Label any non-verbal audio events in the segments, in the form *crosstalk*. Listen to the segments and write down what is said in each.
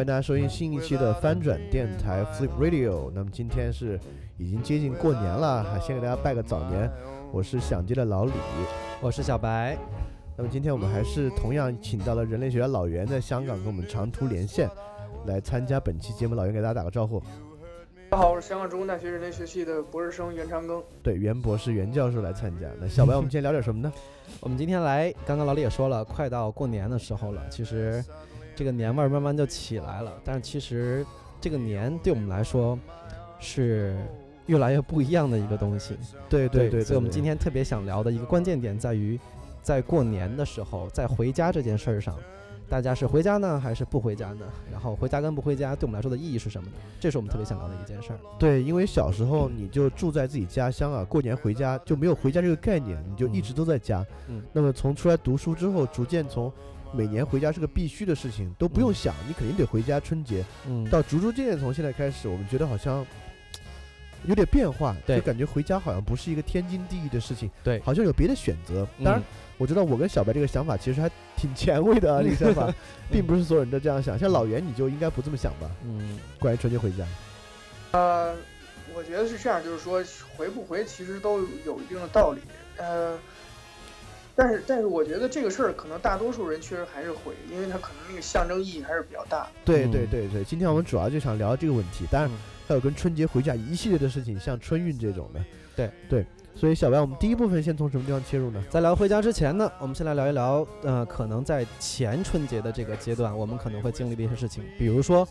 欢迎大家收听新一期的翻转电台 Flip Radio。那么今天是已经接近过年了，还先给大家拜个早年。我是想接的老李。我是小白，那么今天我们还是同样请到了人类学家老袁在香港跟我们长途连线来参加本期节目。老袁给大家打个招呼。大家好，我是香港中文大学人类学系的博士生袁长庚。对，袁博士、袁教授来参加。那小白，我们今天聊点什么呢？*laughs* 我们今天来，刚刚老李也说了，快到过年的时候了，其实这个年味儿慢慢就起来了。但是其实这个年对我们来说是越来越不一样的一个东西。对对对，所以我们今天天特别想聊的一个关键点在于，在过年的时候，在回家这件事儿上，大家是回家呢还是不回家呢？然后回家跟不回家对我们来说的意义是什么呢？这是我们特别想聊的一件事儿。对，因为小时候你就住在自己家乡啊，过年回家就没有回家这个概念，你就一直都在家。嗯那么从出来读书之后，逐渐从每年回家是个必须的事情，都不用嗯想，你肯定得回家春节。嗯，到逐逐渐渐从现在开始，我们觉得好像有点变化，对就感觉回家好像不是一个天经地义的事情，对好像有别的选择。当然嗯，我知道我跟小白这个想法其实还挺前卫的啊，这个想法，*laughs* 并不是所有人都这样想。像老袁，你就应该不这么想吧？嗯关于春节回家，呃，我觉得是这样，就是说回不回其实都有一定的道理。呃，但是但是我觉得这个事儿可能大多数人确实还是会，因为它可能那个象征意义还是比较大。对嗯对对对，今天我们主要就想聊这个问题，当然嗯还有跟春节回家一系列的事情，像春运这种的。对对，所以小白，我们第一部分先从什么地方切入呢？在聊回家之前呢，我们先来聊一聊，呃，可能在前春节的这个阶段，我们可能会经历的一些事情，比如说，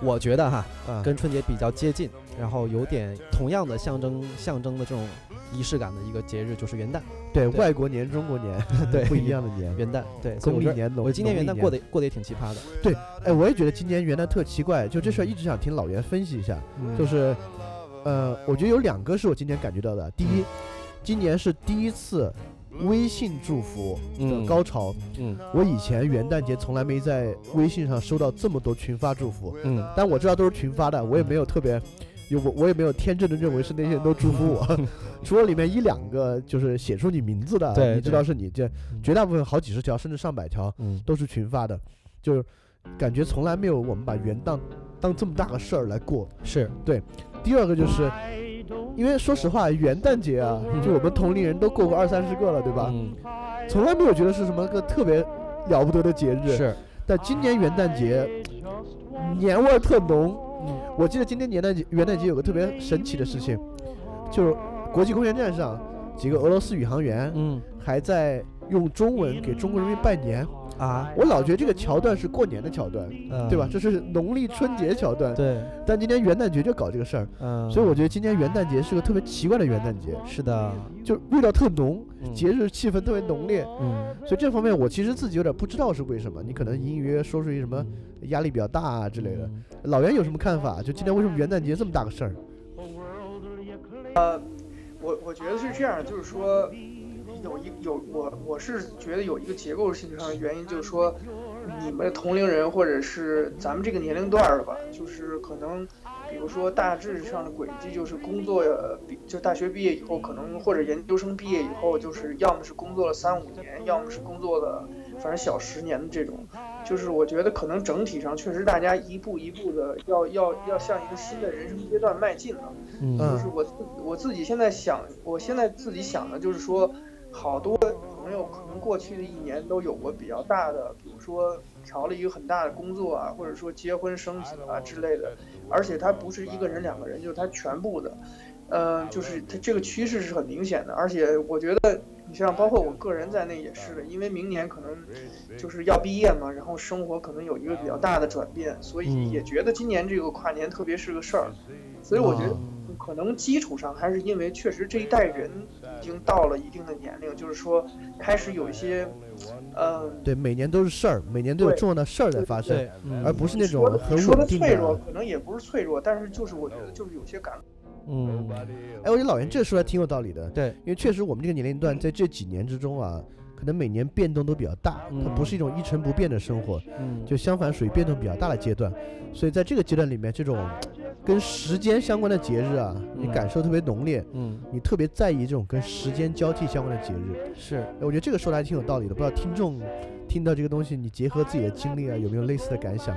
我觉得哈，啊，跟春节比较接近，然后有点同样的象征象征的这种仪式感的一个节日，就是元旦。对对外国年、中国年，*laughs* *laughs* 对不一样的年。元旦，对，所以我觉得公历年、农我今年元旦过，得过得也挺奇葩的，对哎，我也觉得今年元旦特奇怪，就这事儿一直想听老袁分析一下。嗯就是，呃，我觉得有两个是我今年感觉到的。第一，今年是第一次微信祝福的嗯高潮。嗯我以前元旦节从来没在微信上收到这么多群发祝福，嗯但我知道都是群发的，我也没有特别。有我我也没有天真的认为是那些人都祝福我，*laughs* 除了里面一两个就是写出你名字的，你知道是你，这嗯绝大部分好几十条甚至上百条嗯都是群发的，就是感觉从来没有我们把元旦当这么大个事儿来过。是对第二个就是，因为说实话，元旦节啊，就我们同龄人都过过二三十个了，对吧？嗯从来没有觉得是什么个特别了不得的节日。是但今年元旦节年味儿特浓。嗯我记得今天元旦节元旦节有个特别神奇的事情，就是国际空间站上几个俄罗斯宇航员嗯还在用中文给中国人民拜年。啊，我老觉得这个桥段是过年的桥段，嗯对吧？这是农历春节桥段。对，但今天元旦节就搞这个事儿，嗯，所以我觉得今年元旦节是个特别奇怪的元旦节，是的，就味道特浓，嗯节日气氛特别浓烈。嗯所以这方面我其实自己有点不知道是为什么。你可能隐隐约约说出一什么压力比较大啊之类的。嗯老袁有什么看法？就今天为什么元旦节这么大个事儿？呃我我觉得是这样，就是说有一有我我是觉得有一个结构性上的原因，就是说你们同龄人或者是咱们这个年龄段儿的吧，就是可能比如说大致上的轨迹就是工作就大学毕业以后，可能或者研究生毕业以后，就是要么是工作了三五年，要么是工作了反正小十年的这种。就是我觉得可能整体上确实大家一步一步的要要要向一个新的人生阶段迈进了。嗯就是我自我自己现在想，我现在自己想的就是说，好多朋友可能过去的一年都有过比较大的，比如说调了一个很大的工作啊，或者说结婚生子啊之类的，而且他不是一个人两个人，就是他全部的，呃，就是他这个趋势是很明显的，而且我觉得你像包括我个人在内也是的，因为明年可能就是要毕业嘛，然后生活可能有一个比较大的转变，所以也觉得今年这个跨年特别是个事儿。所以我觉得可能基础上还是因为确实这一代人已经到了一定的年龄，就是说开始有一些，呃，对，每年都是事儿，每年都有重要的事儿在发生，而不是那种很说的脆弱，可能也不是脆弱，但是就是我觉得就是有些感。嗯，哎，我觉得老袁这说的挺有道理的。对，因为确实我们这个年龄段在这几年之中啊，可能每年变动都比较大，它不是一种一成不变的生活，嗯，就相反属于变动比较大的阶段。所以在这个阶段里面，这种跟时间相关的节日啊，你感受特别浓烈，嗯，你特别在意这种跟时间交替相关的节日。是，我觉得这个说的还挺有道理的，不知道听众。听到这个东西，你结合自己的经历啊，有没有类似的感想？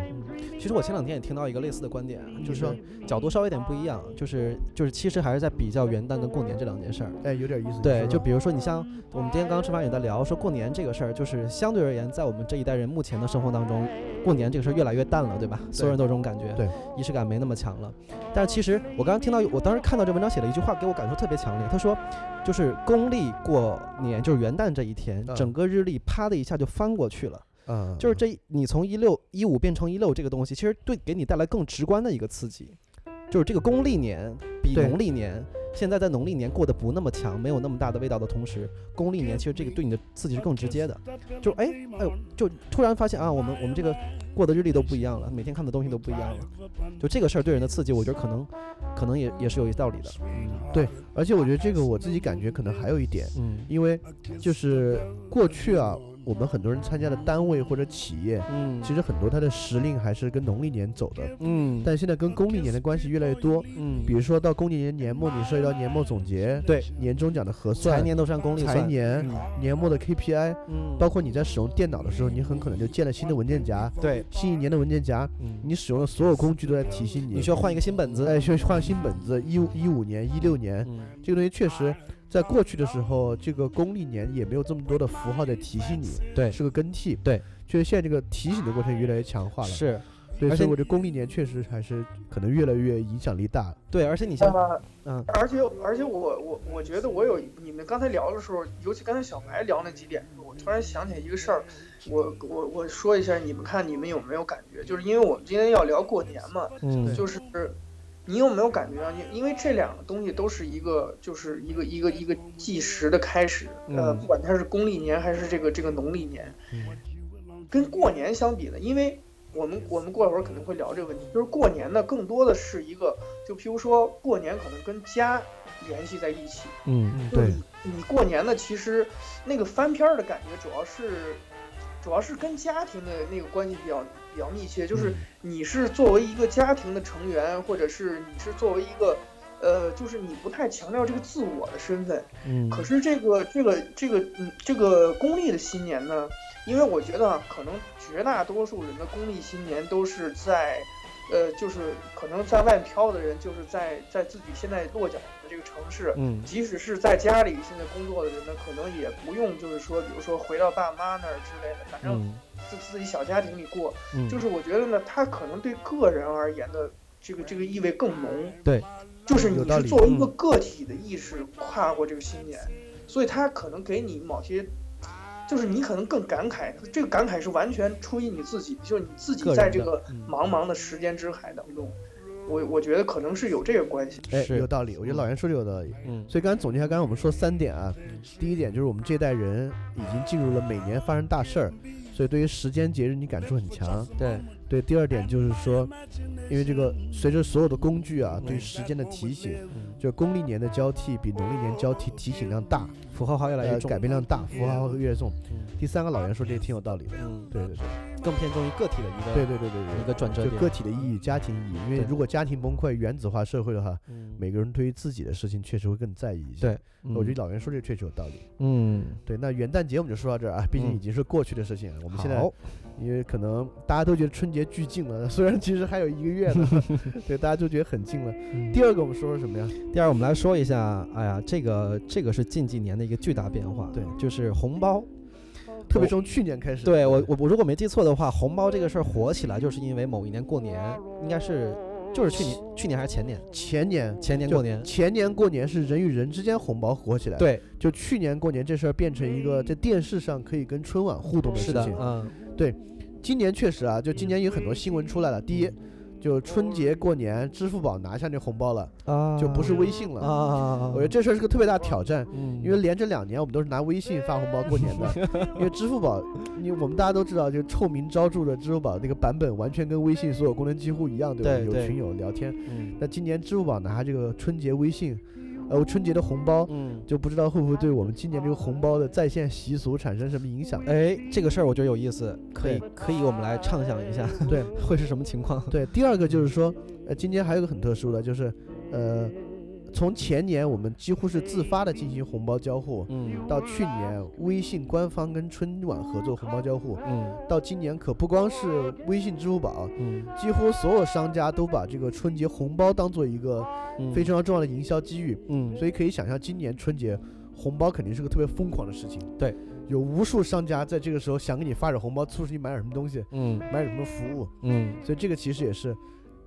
其实我前两天也听到一个类似的观点，就是说角度稍微有点不一样，就是就是其实还是在比较元旦跟过年这两件事儿。哎，有点意思。对，就比如说你像我们今天刚刚吃饭也在聊，说过年这个事儿，就是相对而言，在我们这一代人目前的生活当中，过年这个事儿越来越淡了，对吧？所有人都有这种感觉，对，仪式感没那么强了。但是其实我刚刚听到，我当时看到这文章写了一句话，给我感受特别强烈。他说，就是公历过年，就是元旦这一天，整个日历啪的一下就翻过去了。嗯，就是这，你从一六一五变成一六这个东西，其实对给你带来更直观的一个刺激，就是这个公历年比农历年，现在在农历年过得不那么强，没有那么大的味道的同时，公历年其实这个对你的刺激是更直接的，就哎哎呦，就突然发现啊，我们我们这个过的日历都不一样了，每天看的东西都不一样了，就这个事儿对人的刺激，我觉得可能可能也也是有一道理的，嗯，对，而且我觉得这个我自己感觉可能还有一点，嗯，因为就是过去啊。我们很多人参加的单位或者企业，嗯，其实很多它的时令还是跟农历年走的，嗯，但现在跟公历年的关系越来越多，嗯，比如说到公历年年末，你涉及到年末总结，对，年终奖的核算，财年都是按公历财年，年末的 KPI，嗯，包括你在使用电脑的时候，你很可能就建了新的文件夹，对，新一年的文件夹，嗯，你使用的所有工具都在提醒你，你需要换一个新本子，哎，需要换新本子，一五一五年、一六年，这个东西确实。在过去的时候，这个公历年也没有这么多的符号在提醒你，对，是个更替，对，就是现在这个提醒的过程越来越强化了，是，对，所以我觉得公历年确实还是可能越来越影响力大，对，而且你像，嗯，而且而且我我我觉得我有你们刚才聊的时候，尤其刚才小白聊那几点，我突然想起来一个事儿，我我我说一下，你们看你们有没有感觉？就是因为我们今天要聊过年嘛，嗯，就是。你有没有感觉到？因因为这两个东西都是一个，就是一个一个一个计时的开始。呃，不管它是公历年还是这个这个农历年，跟过年相比呢？因为我们我们过一会儿可能会聊这个问题。就是过年呢，更多的是一个，就譬如说过年可能跟家联系在一起。嗯，对。你过年呢，其实那个翻篇儿的感觉，主要是主要是跟家庭的那个关系比较。比较密切，就是你是作为一个家庭的成员，或者是你是作为一个，呃，就是你不太强调这个自我的身份。嗯。可是这个这个这个嗯这个公历的新年呢，因为我觉得可能绝大多数人的公历新年都是在，呃，就是可能在外飘的人，就是在在自己现在落脚的这个城市。嗯。即使是在家里现在工作的人呢，可能也不用就是说，比如说回到爸妈那儿之类的，反正。自自己小家庭里过，就是我觉得呢，他可能对个人而言的这个这个意味更浓。对，就是你是作为一个个体的意识跨过这个新年，所以他可能给你某些，就是你可能更感慨，这个感慨是完全出于你自己，就是你自己在这个茫茫的时间之海当中，我我觉得可能是有这个关系。哎，有道理，我觉得老袁说的有道理。嗯，所以刚才总结一下，刚才我们说三点啊，第一点就是我们这代人已经进入了每年发生大事儿。所以对于时间节日你感触很强，对对。第二点就是说，因为这个随着所有的工具啊对时间的提醒，就公历年的交替比农历年交替提醒量大，符号化越来越重，改变量大，符号号越重。第三个老袁说这也挺有道理的，嗯，对对对，更偏重于个体的一个，对对对对对，一个转折点，就个体的意义、家庭意义。因为如果家庭崩溃、原子化社会的话，每个人对于自己的事情确实会更在意一些。对。我觉得老袁说这确实有道理。嗯，对，那元旦节我们就说到这儿啊，毕竟已经是过去的事情。我们现在，因为可能大家都觉得春节距近了，*laughs* 虽然其实还有一个月呢，*laughs* 对，大家就觉得很近了。第二个我们说说什么呀？第二，我们来说一下，哎呀，这个这个是近几年的一个巨大变化，对，就是红包，特别从去年开始。对我我我如果没记错的话，红包这个事儿火起来，就是因为某一年过年，应该是。就是去年，去年还是前年？前年，前年过年，前年过年是人与人之间红包火起来。，对，就去年过年这事儿变成一个在电视上可以跟春晚互动的事情，。嗯，今年确实啊，就今年有很多新闻出来了。第一，就春节过年，支付宝拿下那红包了，啊，就不是微信了。啊，我觉得这事儿是个特别大挑战，嗯，因为连着两年我们都是拿微信发红包过年的，*laughs* 因为支付宝，你我们大家都知道，就臭名昭著的支付宝那个版本完全跟微信所有功能几乎一样，对吧？对对有群友聊天。嗯那今年支付宝拿这个春节微信，呃，春节的红包，嗯，就不知道会不会对我们今年这个红包的在线习俗产生什么影响？哎，这个事儿我觉得有意思，可以可以我们来畅想一下，对 *laughs* 会是什么情况？对，第二个就是说，呃，今年还有一个很特殊的，就是，呃，从前年我们几乎是自发的进行红包交互，嗯。到去年微信官方跟春晚合作红包交互，嗯。到今年可不光是微信、支付宝，嗯。几乎所有商家都把这个春节红包当做一个嗯，非常重要的营销机遇，嗯，所以可以想象今年春节红包肯定是个特别疯狂的事情。对，有无数商家在这个时候想给你发点红包，促使你买点什么东西，嗯。买点什么服务，嗯，所以这个其实也是。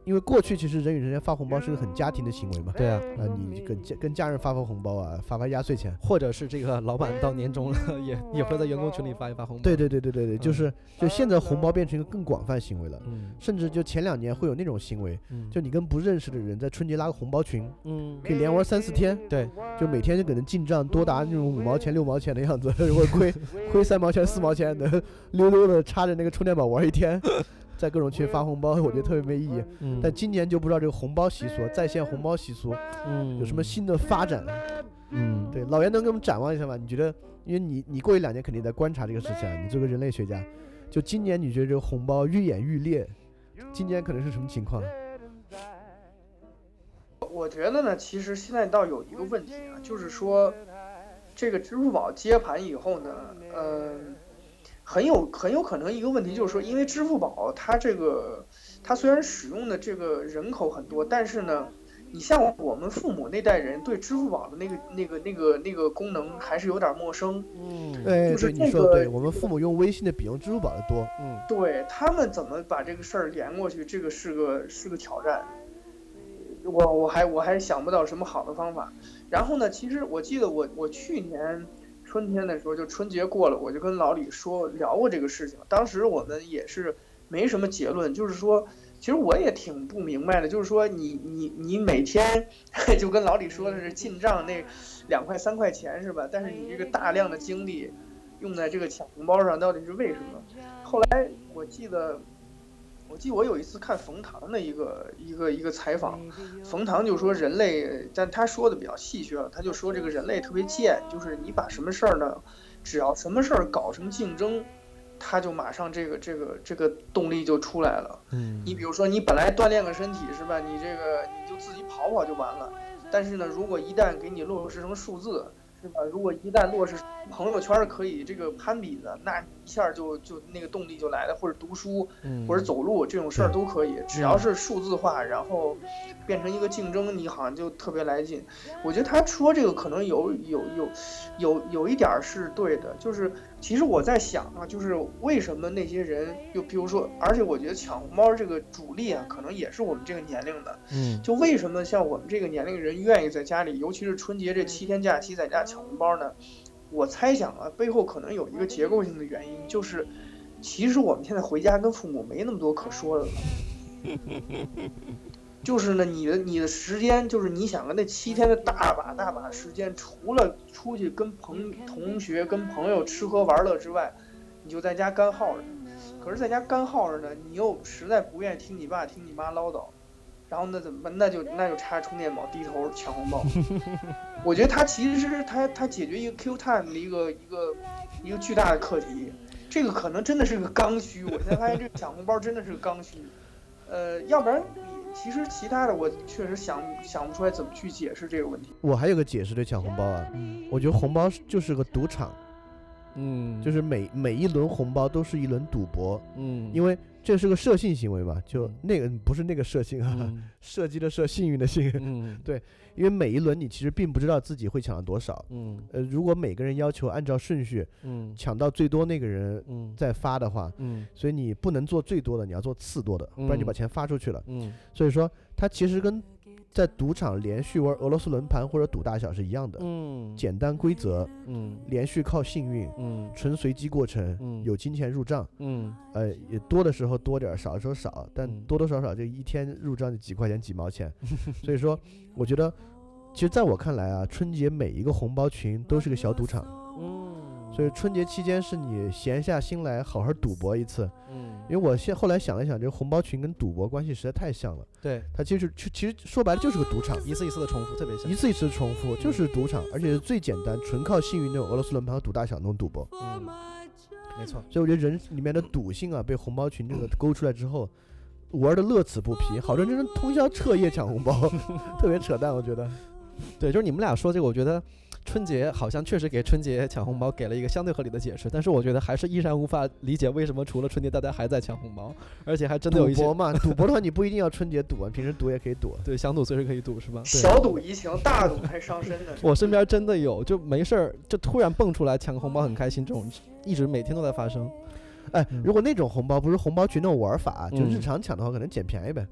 因为过去其实人与人间发红包是个很家庭的行为嘛，对啊，啊，你跟家跟家人发发红包啊，发发压岁钱，或者是这个老板到年终了，*laughs* 也也会在员工群里发一发红包。对对对对对对，就嗯。是就现在红包变成一个更广泛行为了，嗯，甚至就前两年会有那种行为，嗯。就你跟不认识的人在春节拉个红包群，嗯，可以连玩三四天，对，就每天就可能进账多达那种五毛钱六毛钱的样子，*laughs* 或者亏亏三毛钱四毛钱的，溜溜的插着那个充电宝玩一天，在各种群发红包，我觉得特别没意义。嗯，但今年就不知道这个红包习俗，在线红包习俗嗯有什么新的发展？嗯，对，老袁能给我们展望一下吗？你觉得，因为你你过一两年肯定在观察这个事情啊，你作为人类学家，就今年你觉得这个红包愈演愈烈，今年可能是什么情况？我觉得呢，其实现在倒有一个问题啊，就是说，这个支付宝接盘以后呢，嗯、很有很有可能一个问题就是说，因为支付宝它这个它虽然使用的这个人口很多，但是呢，你像我们父母那代人对支付宝的那个那个那个那个功能还是有点陌生，嗯，哎，就是对，你这个说的对，我们父母用微信的比用支付宝的多。嗯对他们怎么把这个事儿连过去，这个是个是个挑战。我我还我还想不到什么好的方法。然后呢，其实我记得我我去年春天的时候，就春节过了，我就跟老李说聊过这个事情。当时我们也是没什么结论，就是说，其实我也挺不明白的，就是说你你你每天 *laughs* 就跟老李说的是进账那两块三块钱是吧？但是你这个大量的精力用在这个抢红包上，到底是为什么？后来我记得，我记得我有一次看冯唐的一个一个一个采访，冯唐就说人类，但他说的比较戏谑了，他就说这个人类特别贱，就是你把什么事儿呢，只要什么事儿搞成竞争，他就马上这个这个这个动力就出来了。嗯，你比如说，你本来锻炼个身体是吧？你这个你就自己跑跑就完了。但是呢，如果一旦给你落实成数字，是吧？如果一旦落实朋友圈儿可以这个攀比的，那一下就就那个动力就来了，或者读书嗯或者走路这种事儿都可以，只要是数字化，然后变成一个竞争，你好像就特别来劲。我觉得他说这个可能有有有有有一点儿是对的，就是其实我在想啊，就是为什么那些人，就比如说，而且我觉得抢红包这个主力啊，可能也是我们这个年龄的，嗯就为什么像我们这个年龄人愿意在家里，尤其是春节这七天假期在家抢红包呢？我猜想啊，背后可能有一个结构性的原因，就是其实我们现在回家跟父母没那么多可说的了。*laughs* 就是呢，你的你的时间，就是你想啊，那七天的大把大把时间，除了出去跟朋同学、跟朋友吃喝玩乐之外，你就在家干耗着。可是在家干耗着呢，你又实在不愿意听你爸、听你妈唠叨，然后那怎么办？那就那就插充电宝，低头抢红包。*laughs* 我觉得它其实是它它解决一个 Q time 的一个一个一个巨大的课题。这个可能真的是个刚需，我现在发现这个抢红包真的是个刚需。呃，要不然你其实其他的我确实想想不出来怎么去解释这个问题。我还有个解释对抢红包啊，我觉得红包就是个赌场，嗯，就是每每一轮红包都是一轮赌博，嗯，因为这是个射性行为嘛？就嗯那个不是那个射性啊，嗯 *laughs* 射击的射，幸运的幸。嗯 *laughs* 因为每一轮你其实并不知道自己会抢到多少。嗯呃，如果每个人要求按照顺序嗯抢到最多那个人嗯再发的话，嗯所以你不能做最多的，你要做次多的，不然就把嗯钱发出去了。嗯所以说，它其实跟在赌场连续玩俄罗斯轮盘或者赌大小是一样的，嗯。简单规则，嗯。连续靠幸运，嗯。纯随机过程，嗯。有金钱入账。嗯。呃，也多的时候多点儿，少的时候少，但嗯。多多少少就一天入账就几块钱几毛钱，*laughs* 所以说，我觉得，其实在我看来啊，春节每一个红包群都是个小赌场，嗯，所以春节期间是你闲下心来好好赌博一次。嗯因为我现后来想了想，这个红包群跟赌博关系实在太像了，对它其实其其实说白了就是个赌场，一次一次的重复，特别像一次一次的重复就是赌场，而且是最简单，纯靠幸运那种俄罗斯轮盘和赌大小那种赌博。嗯，没错，所以我觉得人里面的赌性啊，被红包群这个勾出来之后，玩的乐此不疲。好多人真是通宵彻夜抢红包，*laughs* 特别扯淡，我觉得。对，就是你们俩说这个，我觉得春节好像确实给春节抢红包给了一个相对合理的解释，但是我觉得还是依然无法理解为什么除了春节大家还在抢红包，而且还真的有一些赌博嘛，赌博的话你不一定要春节赌啊，平时赌也可以赌。对想赌随时可以赌是吧？对。小赌怡情，大赌还伤身的。*laughs* 我身边真的有，就没事儿就突然蹦出来抢个红包很开心，这种一直每天都在发生。哎嗯，如果那种红包不是红包群那种玩法，就嗯日常抢的话，可能捡便宜呗。嗯，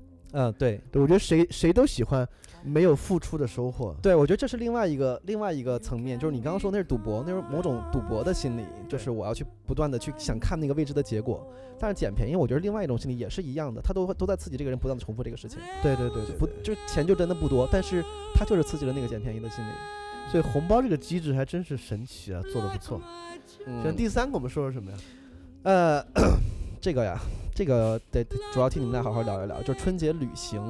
对对，我觉得谁谁都喜欢没有付出的收获。对，我觉得这是另外一个另外一个层面，就是你刚刚说那是赌博，那是某种赌博的心理，就是我要去不断的去想看那个未知的结果。但是捡便宜，我觉得另外一种心理也是一样的，他都会都在刺激这个人不断的重复这个事情。对对对对，不就是钱就真的不多，但是他就是刺激了那个捡便宜的心理。所以红包这个机制还真是神奇啊，做的不错。嗯第三个我们说说什么呀？呃，*coughs* 这个呀，这个得得主要听你们俩好好聊一聊，就是春节旅行。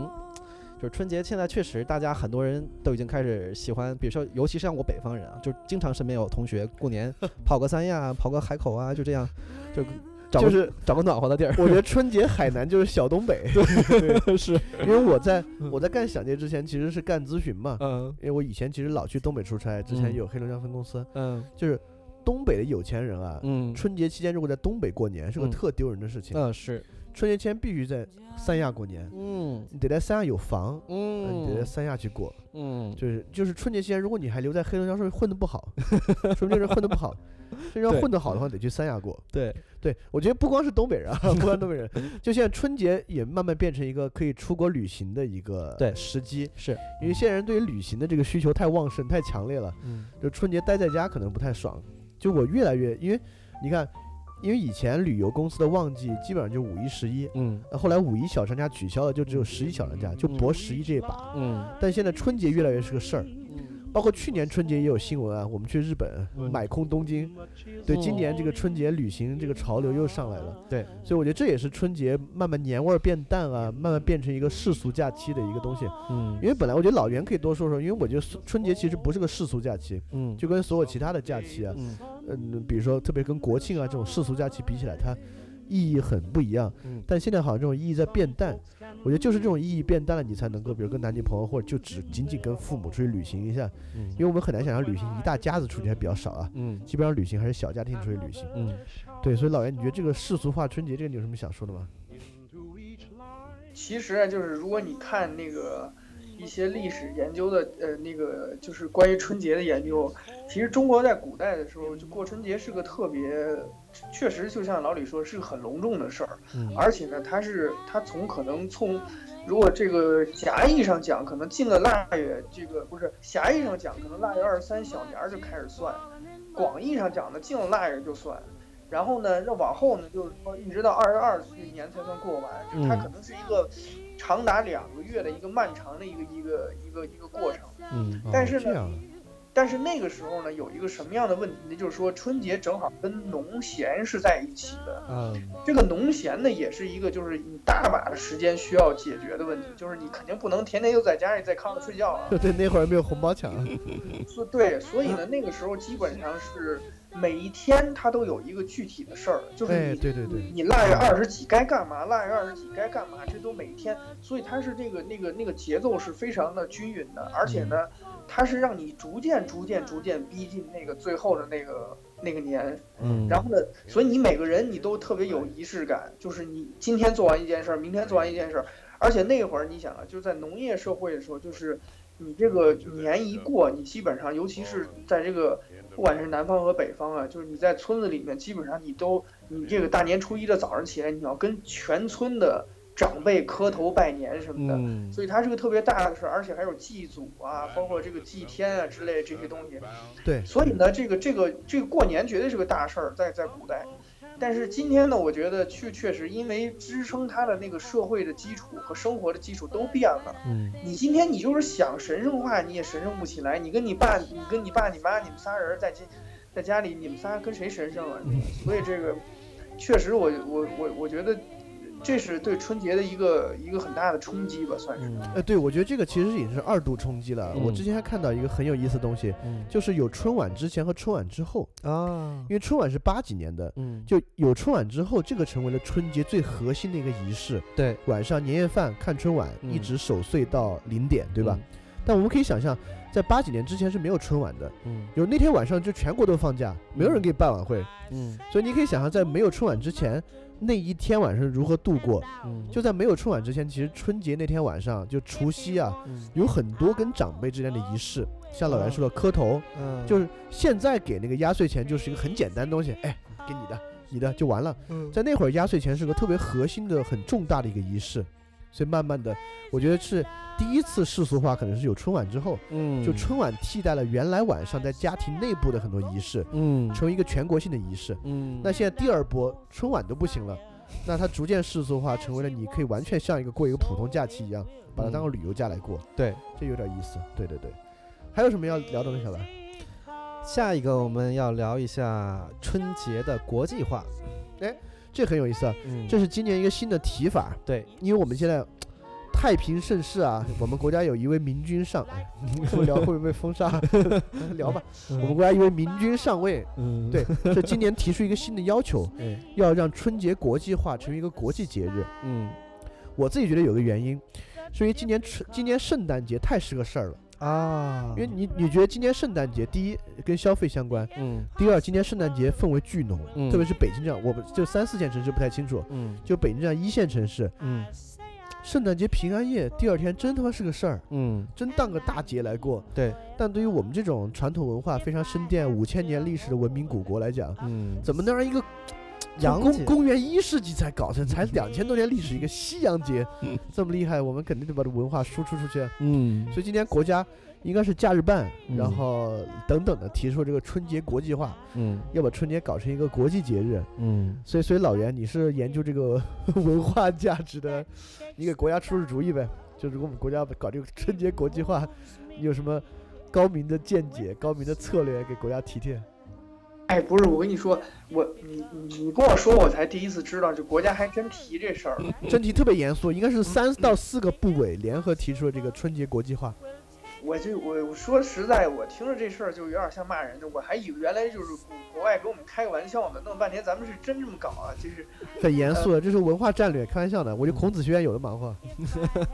就是春节，现在确实大家很多人都已经开始喜欢，比如说，尤其是像我北方人啊，就经常身边有同学过年 *laughs* 跑个三亚，跑个海口啊，就这样，就找个就是找个暖和的地儿。我觉得春节海南就是小东北，*laughs* 对 *laughs* 是，因为我在我在干想界之前其实是干咨询嘛，嗯因为我以前其实老去东北出差，之前嗯有黑龙江分公司，嗯就是东北的有钱人啊，嗯。春节期间如果在东北过年是个嗯。特丢人的事情，嗯是，春节期间必须在三亚过年，嗯。你得在三亚有房，呃你得在嗯三亚去过，嗯，就是就是春节期间如果你还留在黑龙江，说明混得不好，*laughs* 说明这人混得不好，这人要对混得好的话得去三亚过。对，对，我觉得不光是东北人啊，*laughs* 不光是东北人，就现在春节也慢慢变成一个可以出国旅行的一个对。时机，是，因为现在人对于旅行的这个需求太旺盛、太强烈了，嗯。就春节待在家可能不太爽。就我越来越，因为你看，因为以前旅游公司的旺季基本上就五一、十一，嗯呃后来五一小长假取消了，就只有十一小长假，就搏十一这一把。嗯但现在春节越来越是个事儿，包括去年春节也有新闻啊，我们去日本嗯。买空东京，对，今年这个春节旅行这个潮流又上来了。对，所以我觉得这也是春节慢慢年味儿变淡啊，慢慢变成一个世俗假期的一个东西。嗯。因为本来我觉得老袁可以多说说，因为我觉得春节其实不是个世俗假期，嗯。就跟所有其他的假期啊，嗯。嗯，比如说特别跟国庆啊这种世俗假期比起来，它意义很不一样。嗯。但现在好像这种意义在变淡，我觉得就是这种意义变淡了，你才能够比如跟男女朋友或者就只仅仅跟父母出去旅行一下，嗯。因为我们很难想象旅行一大家子出去还比较少啊，嗯。基本上旅行还是小家庭出去旅行。嗯。对，所以老袁，你觉得这个世俗化春节这个你有什么想说的吗？其实啊，就是如果你看那个一些历史研究的，呃，那个就是关于春节的研究，其实中国在古代的时候，就过春节是个特别，确实就像老李说，是个很隆重的事儿。嗯而且呢，它是它从可能从，如果这个狭义上讲，可能进了腊月，这个不是狭义上讲，可能腊月二十三小年儿就开始算，广义上讲呢，进了腊月就算。然后呢，那往后呢，就是说一直到二十二岁年才算过完，就是它嗯可能是一个长达两个月的一个漫长的一个一个一个一个过程。嗯但是呢但是那个时候呢，有一个什么样的问题呢？就是说春节正好跟农闲是在一起的。嗯这个农闲呢，也是一个就是你大把的时间需要解决的问题，就是你肯定不能天天就在家里在炕上睡觉啊。对，那会儿没有红包抢啊。所对，所以呢，那个时候基本上是每一天它都有一个具体的事儿，就是哎，你对对对，你腊月二十几该干嘛，腊月二十几该干嘛，这都每天，所以它是这个那个那个节奏是非常的均匀的，而且呢，它是让你逐渐逐渐逐渐逼近那个最后的那个那个年，嗯，然后呢，所以你每个人你都特别有仪式感，就是你今天做完一件事儿，明天做完一件事儿，而且那会儿你想啊，就在农业社会的时候，就是你这个年一过，你基本上，尤其是在这个不管是南方和北方啊，就是你在村子里面，基本上你都你这个大年初一的早上起来，你要跟全村的长辈磕头拜年什么的。嗯，所以它是个特别大的事儿，而且还有祭祖啊，包括这个祭天啊之类的这些东西。对所以呢，这个这个这个过年绝对是个大事儿，在在古代。但是今天呢，我觉得确确实因为支撑他的那个社会的基础和生活的基础都变了。嗯，你今天你就是想神圣化，你也神圣不起来。你跟你爸，你跟你爸、你妈，你们仨人在家在家里，你们仨跟谁神圣啊？所以这个确实我，我我我觉得这是对春节的一个一个很大的冲击吧，算是。嗯呃，对，我觉得这个其实已经是二度冲击了。我嗯之前还看到一个很有意思的东西，嗯就是有春晚之前和春晚之后，啊因，为春晚是八几年的，嗯，就有春晚之后，这个成为了春节最核心的一个仪式。对，晚上年夜饭看春晚，一嗯直守岁到零点，对吧？但我们可以想象，在八几年之前是没有春晚的，嗯？有那天晚上就全国都放假，没有人给你办晚会，嗯所以你可以想象，在没有春晚之前，那一天晚上如何度过。嗯，就在没有春晚之前，其实春节那天晚上，就除夕啊，嗯。有很多跟长辈之间的仪式，像老袁说的磕头，嗯，就是现在给那个压岁钱就是一个很简单的东西，哎，给你的，你的就完了。嗯。在那会儿，压岁钱是个特别核心的、很重大的一个仪式，所以慢慢的，我觉得是第一次世俗化，可能是有春晚之后，嗯，就春晚替代了原来晚上在家庭内部的很多仪式，嗯成为一个全国性的仪式。嗯，那现在第二波春晚都不行了，那它逐渐世俗化，成为了你可以完全像一个过一个普通假期一样，把它当个旅游假来过。对，这有点意思。对对对，还有什么要聊的吗，小白？下一个我们要聊一下春节的国际化，这很有意思啊，嗯，这是今年一个新的提法，对，因为我们现在太平盛世啊，*laughs* 我们国家有一位明君上，哎，这么聊会不会被封杀？*laughs* 聊吧，我们国家一位明君上位，嗯，对，是今年提出一个新的要求，*laughs* 哎，要让春节国际化成为一个国际节日。嗯。我自己觉得有个原因，是因为今年春今年圣诞节太是个事儿了，啊，因为你你觉得今年圣诞节第一跟消费相关，嗯第二今年圣诞节氛围巨浓，嗯特别是北京这样，我们就三四线城市不太清楚，嗯就北京这样一线城市，嗯圣诞节平安夜第二天真他妈是个事儿，嗯，真当个大节来过。对，但对于我们这种传统文化非常深甸、五千年历史的文明古国来讲，嗯，怎么能让一个公洋公公元一世纪才搞成，才两千多年历史一个西洋节这么厉害？我们肯定得把这文化输出出去。嗯所以今年国家应该是假日办，嗯然后等等的提出这个春节国际化，嗯要把春节搞成一个国际节日。嗯，所以，所以老袁，你是研究这个 *laughs* 文化价值的，你给国家出出主意呗。就如果我们国家搞这个春节国际化，你有什么高明的见解、高明的策略给国家提提？哎，不是，我跟你说，我你你你跟我说，我才第一次知道，就国家还真提这事儿。真题特别严肃，应该是三到四个部委联合提出了这个春节国际化。我就我我说实在，我听着这事儿就有点像骂人的，我还以为原来就是国国外给我们开个玩笑呢，弄半天咱们是真这么搞啊，就是 *laughs* 很严肃的，这是文化战略，开玩笑的。我觉得孔子学院有的忙活。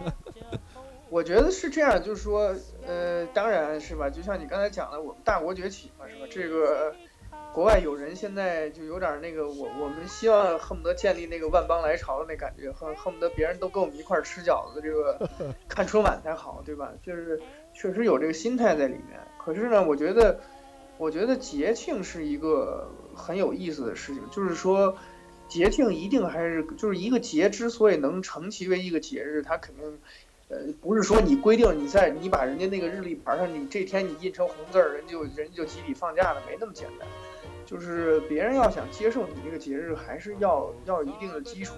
*laughs* 我觉得是这样，就是说，呃，当然是吧，就像你刚才讲的，我们大国崛起嘛，是吧？这个国外有人现在就有点那个，我我们希望恨不得建立那个万邦来朝的那感觉，恨恨不得别人都跟我们一块儿吃饺子，这个 *laughs* 看春晚才好，对吧？就是确实有这个心态在里面。可是呢，我觉得，我觉得节庆是一个很有意思的事情，就是说。节庆一定还是就是一个节之所以能成其为一个节日，它肯定呃，不是说你规定你在你把人家那个日历牌上，你这天你印成红字儿，人就人就集体放假了，没那么简单。就是别人要想接受你这个节日，还是要要有一定的基础。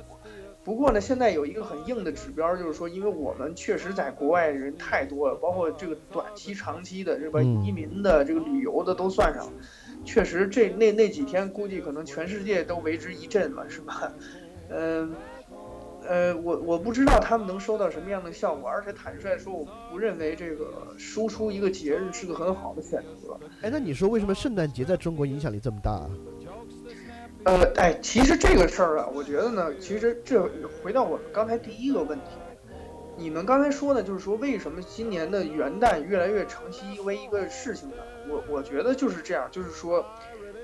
不过呢，现在有一个很硬的指标，就是说，因为我们确实在国外人太多了，包括这个短期、长期的，是吧？嗯移民的、这个旅游的都算上，确实这那那几天估计可能全世界都为之一振了，是吧？嗯，呃，我我不知道他们能收到什么样的效果，而且坦率说，我不认为这个输出一个节日是个很好的选择。哎，那你说为什么圣诞节在中国影响力这么大啊？呃，哎，其实这个事儿啊，我觉得呢，其实这回到我们刚才第一个问题，你们刚才说的，就是说为什么今年的元旦越来越成其为一个事情呢？我我觉得就是这样，就是说，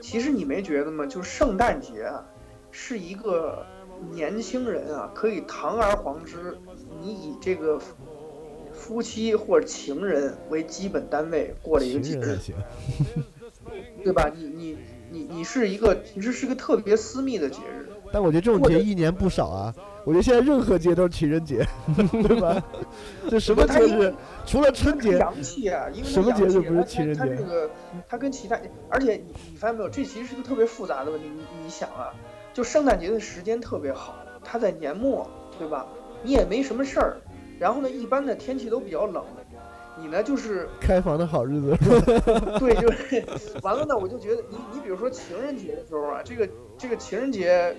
其实你没觉得吗？就是圣诞节啊，是一个年轻人啊可以堂而皇之，你以这个夫妻或者情人为基本单位过了一个节日，*laughs* 对吧？你你。你你是一个，其实是个特别私密的节日，但我觉得这种节一年不少啊。我觉得现在任何节都是情人节，*laughs* 对吧？这什么节日？除了春节。洋气啊，因为什么节日不是情人节？它这个，它跟其他，而且你你发现没有，这其实是个特别复杂的问题。你你想啊，就圣诞节的时间特别好，它在年末，对吧？你也没什么事儿，然后呢，一般的天气都比较冷。你呢，就是开房的好日子，*laughs* 对，就是完了呢。我就觉得，你你比如说情人节的时候啊，这个这个情人节，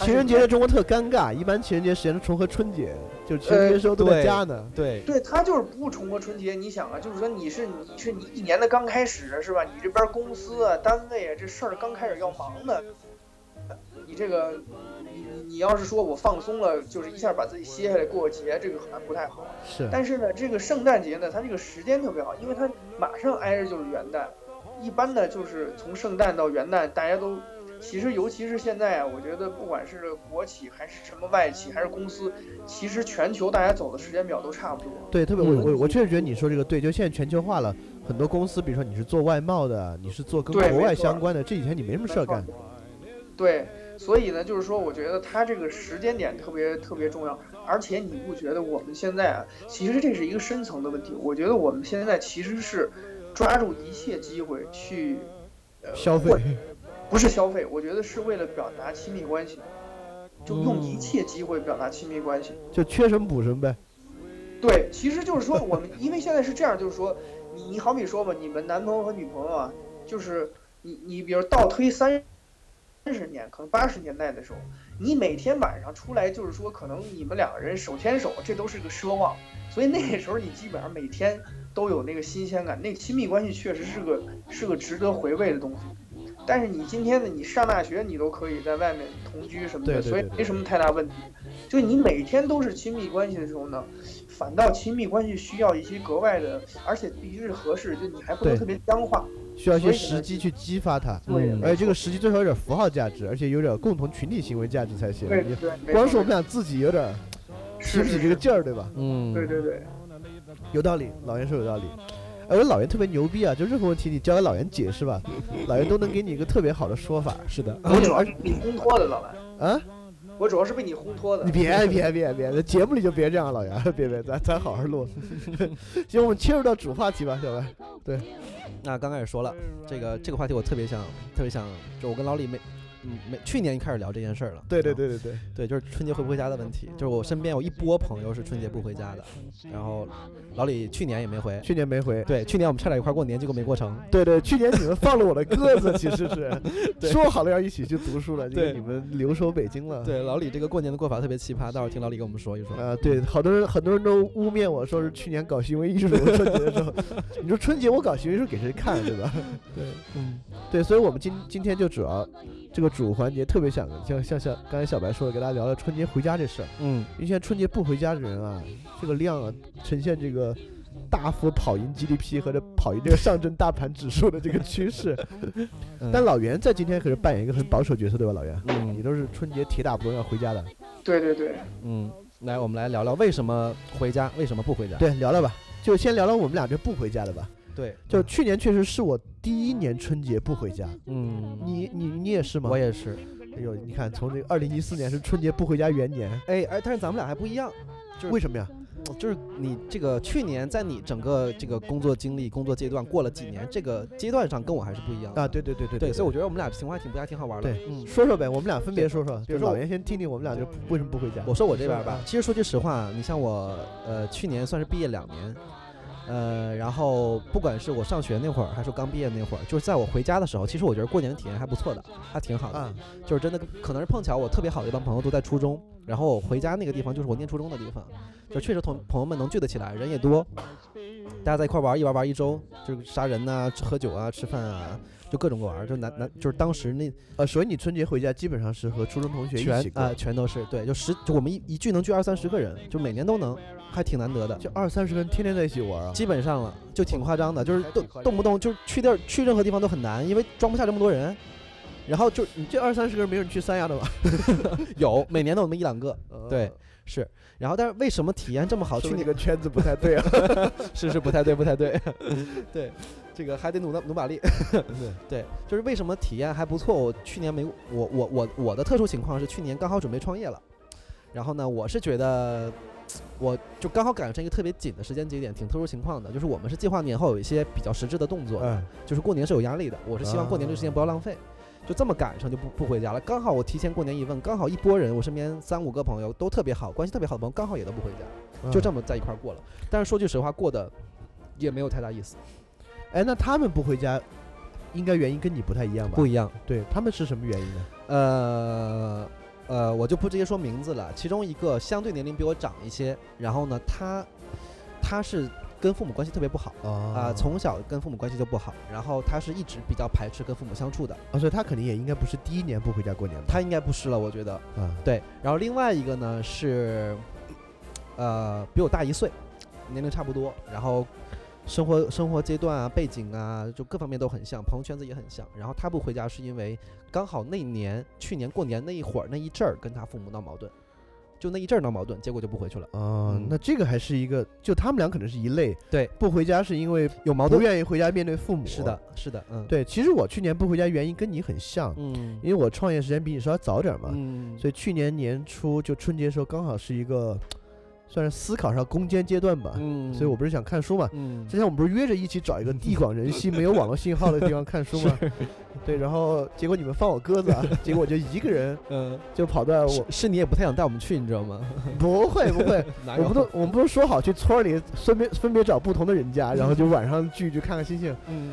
情人节在中国特尴尬，一般情人节时间重合春节，就情人节时候都在家呢。对，对他就是不重合春节。你想啊，就是说你是你是你一年的刚开始是吧？你这边公司啊、单位啊，这事儿刚开始要忙呢，你这个。你你你要是说我放松了，就是一下把自己歇下来过个节，这个可能不太好。是。但是呢，这个圣诞节呢，它这个时间特别好，因为它马上挨着就是元旦。一般呢，就是从圣诞到元旦，大家都其实尤其是现在啊，我觉得不管是国企还是什么外企还是公司，其实全球大家走的时间表都差不多。对，特别我我我确实觉得你说这个对，就现在全球化了，很多公司，比如说你是做外贸的，你是做跟国外相关的，这几天你没什么事儿干。对。所以呢，就是说，我觉得它这个时间点特别特别重要，而且你不觉得我们现在啊，其实这是一个深层的问题。我觉得我们现在其实是抓住一切机会去呃消费，不是消费，我觉得是为了表达亲密关系，就用一切机会表达亲密关系，就缺什么补什么呗。对，其实就是说我们，因为现在是这样，就是说你你好比说吧，你们男朋友和女朋友啊，就是你你比如倒推三。三十年，可能八十年代的时候，你每天晚上出来，就是说，可能你们两个人手牵手，这都是个奢望。所以那个时候，你基本上每天都有那个新鲜感，那亲密关系确实是个是个值得回味的东西。但是你今天呢，你上大学，你都可以在外面同居什么的，所以没什么太大问题。就你每天都是亲密关系的时候呢，反倒亲密关系需要一些格外的，而且必须是合适，就你还不能特别僵化。需要一些时机去激发它，对，而且这个时机最好有点符号价值，而且有点共同群体行为价值才行。对对，光是我们俩自己有点提不起这个劲儿，对吧？嗯，对对对，有道理，老袁说有道理。哎，我老袁特别牛逼啊，就任何问题你交给老袁解释吧，老袁都能给你一个特别好的说法。是的，我主要是你烘托的，老袁。啊？我主要是被你烘托的。你别别别别，在节目里就别这样，老杨，别别，咱咱好好录。*laughs* 行，我们切入到主话题吧，小白。对。那刚开始说了这个这个话题，我特别想特别想，就我跟老李没。嗯，没去年就开始聊这件事儿了。对对对对对对，就是春节回不回家的问题。就是我身边有一波朋友是春节不回家的，然后老李去年也没回，去年没回。对，去年我们差点一块过年，结果没过成。对对，去年你们放了我的鸽子，其实是 *laughs* 说好了要一起去读书了，结果你们留守北京了。对，老李这个过年的过法特别奇葩，待会儿听老李跟我们说一说。啊，对，好多人很多人都污蔑我说是去年搞行为艺术春节的时候，*laughs* 你说春节我搞行为艺术给谁看，对吧？对，嗯，对，所以我们今今天就主要。这个主环节特别想像像像刚才小白说的，给大家聊聊春节回家这事儿。嗯，因为现在春节不回家的人啊，这个量啊，呈现这个大幅跑赢 GDP 和这跑赢这个上证大盘指数的这个趋势。*laughs* 但老袁在今天可是扮演一个很保守角色，对吧？老袁，嗯，你都是春节铁打不动要回家的。对对对，嗯，来，我们来聊聊为什么回家，为什么不回家？对，聊聊吧，就先聊聊我们俩这不回家的吧。对，就去年确实是我第一年春节不回家。嗯，你你你也是吗？我也是。哎呦，你看，从这个二零一四年是春节不回家元年。哎哎，但是咱们俩还不一样，就是为什么呀？就是你这个去年在你整个这个工作经历、工作阶段过了几年，这个阶段上跟我还是不一样啊。对对对对对，所以我觉得我们俩情况还挺不还挺好玩的。对，嗯，说说呗，我们俩分别说说。比如说老袁先听听我们俩就为什么不回家。我说我这边吧，其实说句实话，你像我，呃，去年算是毕业两年。呃，然后不管是我上学那会儿，还是刚毕业那会儿，就是在我回家的时候，其实我觉得过年的体验还不错的，还挺好的。啊，就是真的，可能是碰巧我特别好的一帮朋友都在初中，然后我回家那个地方就是我念初中的地方，就确实同朋友们能聚得起来，人也多，大家在一块玩一玩玩一周，就是杀人呐、吃喝酒啊、吃饭啊，就各种各玩儿，就男男就是当时那呃，所以你春节回家基本上是和初中同学一全起过，啊、全都是对，就十就我们一一聚能聚二三十个人，就每年都能，还挺难得的。就二三十个人天天在一起玩啊。基本上了，就挺夸张的，就是动动不动就是去地儿去任何地方都很难，因为装不下这么多人。然后就你这二三十个人没有人去三亚的吧？*laughs* 有每年都有那么一两个，对呃，是。然后但是为什么体验这么好？去年说明这个圈子不太对啊。*laughs* 是是不太对，不太对，*laughs* 对，这个还得努努努把力。*laughs* 对，就是为什么体验还不错？我去年没我我我我的特殊情况是去年刚好准备创业了，然后呢，我是觉得我就刚好赶上一个特别紧的时间节点，挺特殊情况的，就是我们是计划年后有一些比较实质的动作就是过年是有压力的，我是希望过年这个时间不要浪费。就这么赶上就不不回家了，刚好我提前过年一问，刚好一拨人，我身边三五个朋友都特别好，关系特别好的朋友刚好也都不回家，就这么。么在一块儿过了。但是说句实话，过得也没有太大意思，哎，那他们不回家，应该原因跟你不太一样吧？不一样。对他们是什么原因呢？呃呃，我就不直接说名字了。其中一个相对年龄比我长一些，然后呢，他他是跟父母关系特别不好啊、啊从小跟父母关系就不好，然后他是一直比较排斥跟父母相处的。啊，所以他肯定也应该不是第一年不回家过年吧？他应该不是了，我觉得。啊，对，然后另外一个呢是，呃，比我大一岁，年龄差不多，然后生活生活阶段啊、背景啊，就各方面都很像，朋友圈子也很像。然后他不回家是因为刚好那年去年过年那一会儿那一阵儿跟他父母闹矛盾，就那一阵儿闹矛盾，结果就不回去了。哦，嗯那这个还是一个，就他们俩可能是一类，对，不回家是因为有矛盾。不愿意回家面对父母。是的，，是的，嗯，，对，其实我去年不回家原因跟你很像，嗯因为我创业时间比你稍微早点嘛，嗯，所以去年年初就春节的时候刚好是一个算是思考上攻坚阶段吧，嗯，所以我不是想看书嘛。嗯之前我们不是约着一起找一个地广人稀、没有网络信号的地方看书吗？*laughs* *laughs* 对，然后结果你们放我鸽子啊，结果我就一个人 *laughs* 嗯，就跑到我是是你也不太想带我们去，你知道吗？不会不会，我们都我们不是说好去村儿里分别分别找不同的人家，然后就晚上聚聚看看星星。嗯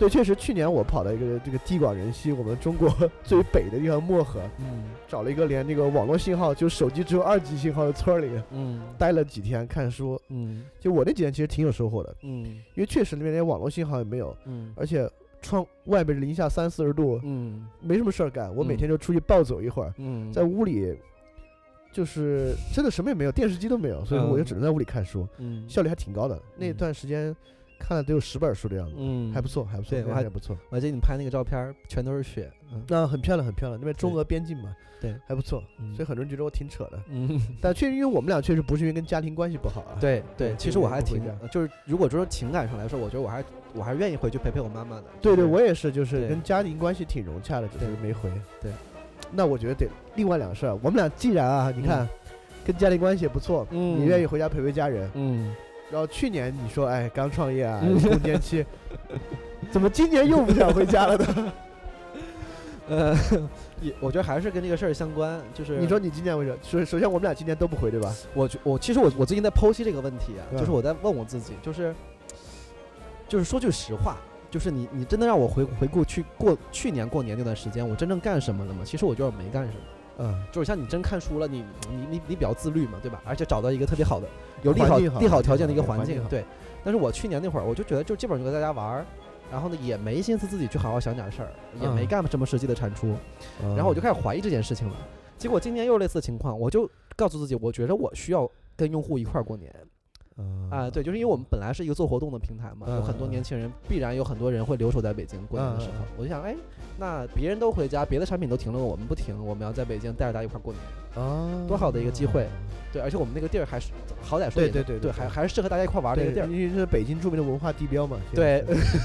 对，确实去年我跑到一个这个地广人稀，我们中国 *laughs* 最北的地方漠河，嗯找了一个连那个网络信号就手机只有二级信号的村儿里，嗯待了几天看书。嗯就我那几天其实挺有收获的，嗯因为确实那边连网络信号也没有，嗯而且窗外边零下三四十度，嗯没什么事儿干。我每嗯天就出去暴走一会儿，嗯，在屋里就是真的什么也没有，电视机都没有，所以说我就只能在屋里看书，嗯效率还挺高的。那嗯段时间看了得有十本书的样子，嗯还不错，还不错，对我还那还不错。我还记得你拍那个照片，全都是雪。嗯那很漂亮，很漂亮，那边中俄边境嘛，对，还不错。嗯所以很多人觉得我挺扯的，嗯，但确实因为我们俩确实不是因为跟家庭关系不好啊。对对，其实我还挺就是如果说情感上来说，我觉得我还我还愿意回去陪陪我妈妈的。对对，我也是，就是对跟家庭关系挺融洽的，只是对没回。对，那我觉得得另外两个事儿。我们俩既然啊，你看跟家庭关系也不错，嗯你愿意回家陪陪家人，嗯，然后去年你说哎刚创业啊，嗯攻坚期，*laughs* 怎么今年又不想回家了呢？*laughs* 呃，也我觉得还是跟这个事儿相关，就是你说你今年为什么？首首先我们俩今年都不回对吧？我觉我其实我我最近在剖析这个问题啊，就是嗯我在问我自己，就是就是说句实话，就是你你真的让我回回顾去过去年过年那段时间，我真正干什么了吗？其实我觉得我没干什么。嗯，就是像你真看书了，你你你你比较自律嘛，对吧？而且找到一个特别好的、有利好利好条件的一个环境对。但是我去年那会儿，我就觉得就基本上就在家玩儿，然后呢也没心思自己去好好想点事儿，也没嗯干什么实际的产出，然后我就开始怀疑这件事情了。结果今年又是类似的情况，我就告诉自己，我觉得我需要跟用户一块儿过年。嗯啊，对，就是因为我们本来是一个做活动的平台嘛，有很多年轻人，必然有很多人会留守在北京过年的时候我就想，哎，那别人都回家，别的产品都停了，我们不停，我们要在北京带着大家一块儿过年，啊，多好的一个机会对，而且我们那个地儿还是好歹说对也对，对还还是适合大家一块玩儿的一个地儿，因为是北京著名的文化地标嘛。对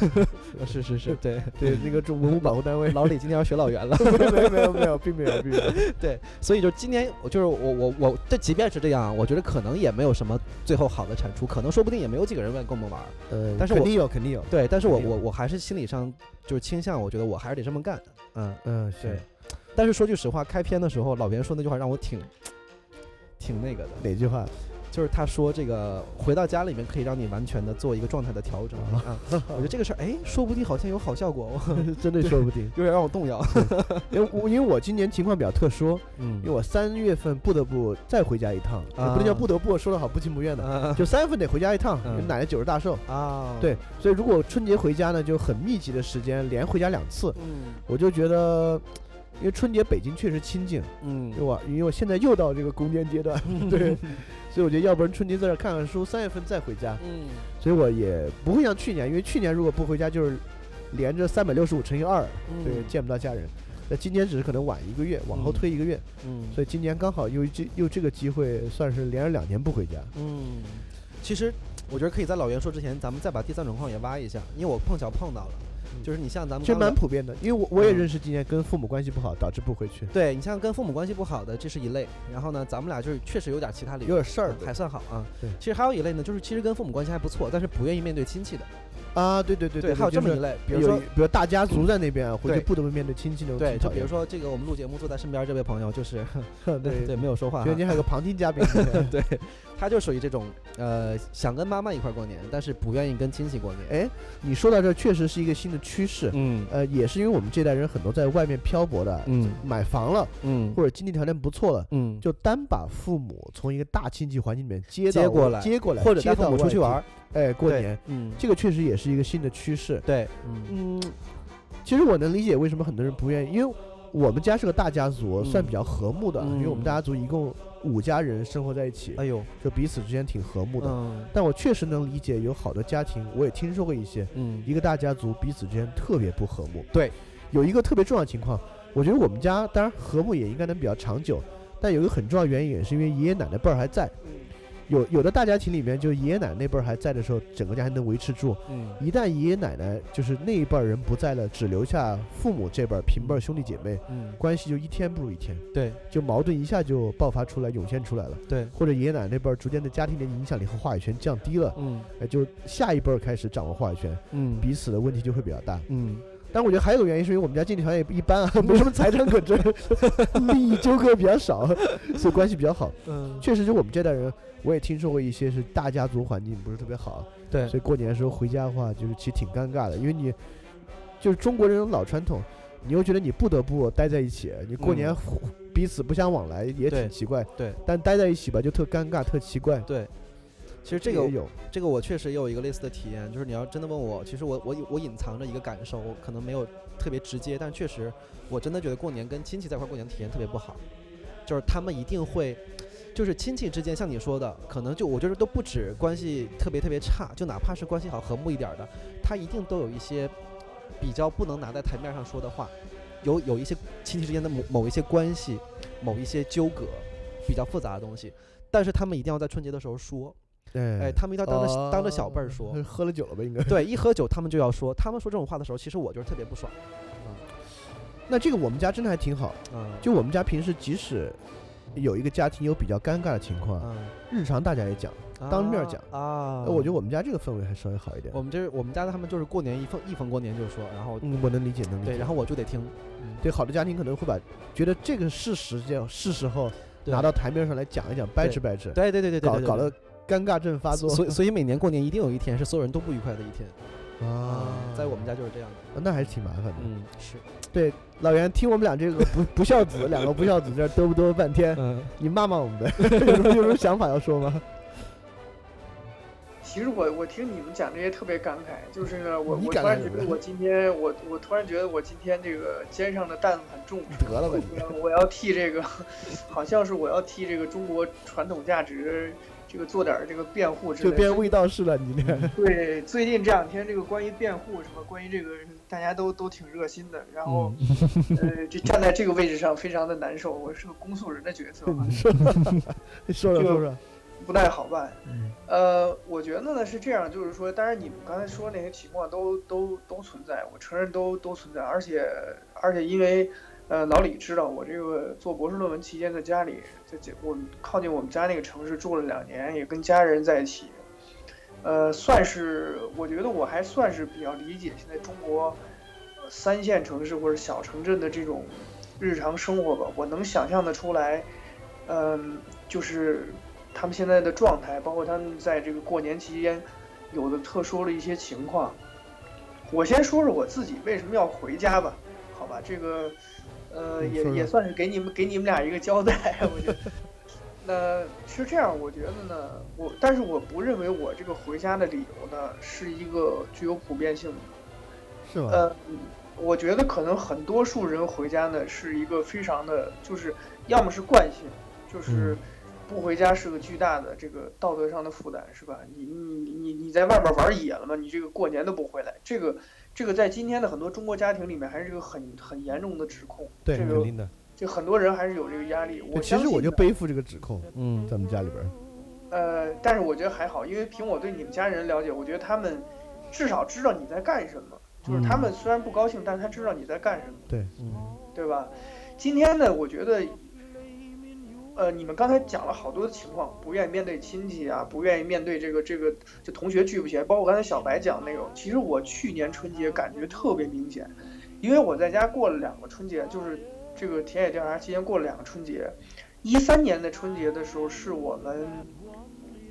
*laughs* 是，是是是，对 *laughs* 对那个中文物保护单位。老李今天要学老袁了，*laughs* 没有没有没有，并没有并没有。对，所以就今年我就是我我我这即便是这样，我觉得可能也没有什么最后好的产出，可能说不定也没有几个人愿意跟我们玩儿，呃，但是我肯定有肯定有。对，但是我我我还是心理上就是倾向，我觉得我还是得这么干，嗯。嗯，对是。但是说句实话，开篇的时候老袁说那句话让我挺挺那个的，哪句话？就是他说这个回到家里面可以让你完全的做一个状态的调整。啊。我觉得这个事儿，哎，说不定好像有好效果，*laughs* 真的说不定，*laughs* 有点让我动摇。*laughs* 因为我因为我今年情况比较特殊，嗯。因为我三月份不得不再回家一趟，也不能叫不得不，说的好不情不愿的，啊。就三月份得回家一趟，嗯因为奶奶九十大寿。啊，对，所以如果春节回家呢，就很密集的时间，连回家两次，嗯。我就觉得，因为春节北京确实清静，嗯。因为我因为我现在又到这个攻坚阶段，对，所以我觉得要不然春节在这儿看看书，三月份再回家，嗯。所以我也不会像去年，因为去年如果不回家就是连着三百六十五乘以二，对，嗯见不到家人。那今年只是可能晚一个月，往后嗯推一个月，嗯，所以今年刚好又这又这个机会，算是连着两年不回家。嗯，其实我觉得可以在老袁说之前，咱们再把第三种矿也挖一下，因为我碰巧碰到了，就是你像咱们其实蛮普遍的，因为我我也嗯认识今年跟父母关系不好，导致不回去，对你像跟父母关系不好的，这是一类。然后呢，咱们俩就是确实有点其他理由，有点事儿嗯还算好啊。对其实还有一类呢，就是其实跟父母关系还不错，但是不愿意面对亲戚的。啊，对对对对，还有这么一类，比如说比如大家族在那边，回去不得不面对亲戚那种对，就比如说这个我们录节目坐在身边这位朋友，就是 *laughs* *laughs* 对对对没有说话哈觉得。你还有个旁听嘉宾，*laughs* 对，他就属于这种呃想跟妈妈一块儿过年，但是不愿意跟亲戚过年。哎，你说到这儿确实是一个新的趋势，嗯。呃，也是因为我们这代人很多在外面漂泊的，嗯。买房了嗯。或者经济条件不错了，嗯，就单把父母从一个大亲戚环境里面接接过来接过来，或者带父母出去玩儿，哎，过年，嗯，这个确实也是一个新的趋势。对，嗯。嗯，其实我能理解为什么很多人不愿意，因为我们家是个大家族，算嗯比较和睦的，因为我们嗯大家族一共五家人生活在一起，哎呦，就彼此之间挺和睦的。嗯但我确实能理解，有好多家庭，我也听说过一些，嗯一个大家族彼此之间特别不和睦。对，有一个特别重要的情况，我觉得我们家当然和睦也应该能比较长久，但有一个很重要的原因也是因为爷爷奶奶辈儿还在。有有的大家庭里面，就爷爷奶奶那辈儿还在的时候，整个家还能维持住。嗯一旦爷爷奶奶就是那一辈儿人不在了，只留下父母这辈儿平辈儿兄弟姐妹，嗯，关系就一天不如一天，对就矛盾一下就爆发出来，涌现出来了。对，或者爷爷奶奶那辈儿逐渐的家庭的影响力和话语权降低了，嗯哎，就下一辈儿开始掌握话语权，嗯彼此的问题就会比较大。嗯但我觉得还有个原因是因为我们家经济条件也一般啊，*laughs* 没什么财产可争，*laughs* 利益纠葛比较少，*laughs* 所以关系比较好。嗯，确实，就我们这代人，我也听说过一些是大家族环境不是特别好，对所以过年的时候回家的话，就是其实挺尴尬的，因为你就是中国人有老传统，你又觉得你不得不待在一起，你过年彼此不相往来也挺奇怪，对但待在一起吧就特尴尬特奇怪。对。其实这个有，这个我确实也有一个类似的体验，就是你要真的问我，其实我我我隐藏着一个感受，我可能没有特别直接，但确实我真的觉得过年跟亲戚在一块儿过年体验特别不好，就是他们一定会，就是亲戚之间，像你说的，可能就我觉得都不止关系特别特别差，就哪怕是关系好和睦一点儿的，他一定都有一些比较不能拿在台面上说的话，有有一些亲戚之间的某某一些关系，某一些纠葛，比较复杂的东西，但是他们一定要在春节的时候说。哎，哎，他们一定要当着、当着小辈儿哦说，喝了酒了吧？应该。对，一喝酒他们就要说，他们说这种话的时候，其实我就是特别不爽。嗯那这个我们家真的还挺好，嗯，就我们家平时即使有一个家庭有比较尴尬的情况，嗯，日常大家也讲，当面讲啊，呃我觉得我们家这个氛围还稍微好一点。我们这我们家他们就是过年一逢一逢过年就说，然后嗯，我能理解，能理解。对，然后我就得听，对好的家庭可能会把觉得这个是时间是时候拿到台面上来讲一讲，掰扯掰扯，对对对对，对搞搞得尴尬症发作。所以所以每年过年一定有一天是所有人都不愉快的一天啊，在我们家就是这样的。那还是挺麻烦的。嗯，是，对，老袁，听我们俩这个不 *laughs* 不孝子，两个不孝子在这嘚不嘚半天，嗯你骂骂我们呗，有什么有什么想法要说吗？*laughs* 其实我我听你们讲这些特别感慨，就是呢，我我突然觉得我今天我我突然觉得我今天这个肩上的担子很重，得了吧我要替这个，*laughs* 好像是我要替这个中国传统价值这个做点儿这个辩护之类的。就变卫道士了，你这。*laughs* 对，最近这两天这个关于辩护什么，关于这个大家都都挺热心的，然后、嗯呃，就站在这个位置上非常的难受，我是个公诉人的角色嘛，*laughs* 说说说说说，不太好办。嗯呃，我觉得呢是这样，就是说，当然你们刚才说那些情况都都都存在，我承认都都存在，而且而且因为呃老李知道我这个做博士论文期间在家里，在这我们靠近我们家那个城市住了两年，也跟家人在一起，呃，算是我觉得我还算是比较理解现在中国三线城市或者小城镇的这种日常生活吧，我能想象得出来，嗯、就是他们现在的状态，包括他们在这个过年期间有的特殊的一些情况。我先说说我自己为什么要回家吧，好吧，这个呃也也算是给你们给你们俩一个交代，我觉得。那是这样，我觉得呢，我但是我不认为我这个回家的理由呢是一个具有普遍性的，是吗？呃，我觉得可能很多数人回家呢是一个非常的，就是要么是惯性，就是不回家是个巨大的这个道德上的负担，是吧？你你你你在外边玩野了吗？你这个过年都不回来，这个这个在今天的很多中国家庭里面还是一个很很严重的指控，对，肯定的。就很多人还是有这个压力，我其实我就背负这个指控，嗯，在我们家里边。呃，但是我觉得还好，因为凭我对你们家人了解，我觉得他们至少知道你在干什么。就是他们虽然不高兴，但是他知道你在干什么。对，嗯，对吧？今天呢，我觉得，呃，你们刚才讲了好多的情况，不愿意面对亲戚啊，不愿意面对这个这个，就同学聚不起来。包括刚才小白讲那种，其实我去年春节感觉特别明显，因为我在家过了两个春节，就是。这个田野调查期间过了两个春节，一三年的春节的时候是我们，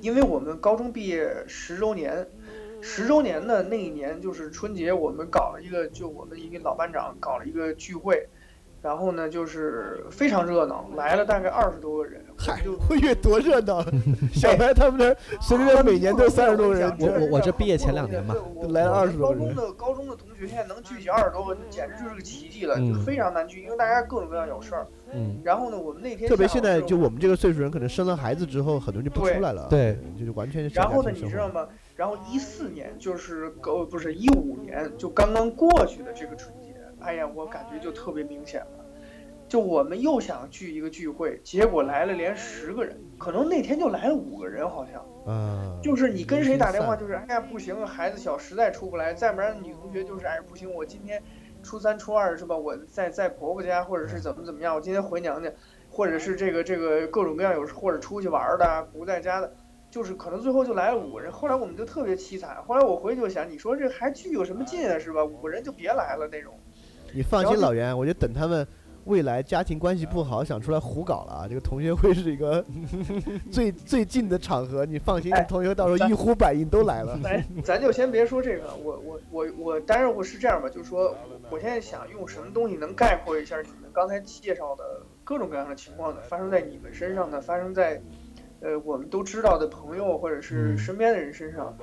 因为我们高中毕业十周年，十周年的那一年就是春节，我们搞了一个，就我们一个老班长搞了一个聚会。然后呢，就是非常热闹，来了大概二十多个人。嗨，*laughs* 会越多热闹？*laughs* 小白他们那随便每年都三十多个人。我我我这毕业前两年嘛，来了二十多个人。高中的高中的同学现在能聚集二十多个，简直就是个奇迹了，就非常难聚，因为大家各种各样有事儿。嗯。然后呢，我们那天特别现在就我们这个岁数人，可能生了孩子之后，很多人就不出来了。对，就是完全。然后呢，你知道吗？然后一四年就是呃不是一五年，就刚刚过去的这个春节，哎呀，我感觉就特别明显了。就我们又想聚一个聚会，结果来了连十个人，可能那天就来了五个人，好像。嗯。就是你跟谁打电话，就是哎呀不行，孩子小，实在出不来。再不然女同学就是哎不行，我今天初三初二是吧？我在在婆婆家，或者是怎么怎么样，我今天回娘家，或者是这个这个各种各样有或者出去玩的不在家的，就是可能最后就来了五个人。后来我们就特别凄惨。后来我回去就想，你说这还聚有什么劲啊，是吧？五个人就别来了那种。你放心，老袁，我就等他们。未来家庭关系不好，想出来胡搞了啊！*laughs* 这个同学会是一个 *laughs* 最最近的场合，你放心，同学到时候一呼百应都来了。咱咱就先别说这个，我我我我，当然我是这样吧，就是说，我现在想用什么东西能概括一下你们刚才介绍的各种各样的情况呢？发生在你们身上呢？发生在呃我们都知道的朋友或者是身边的人身上？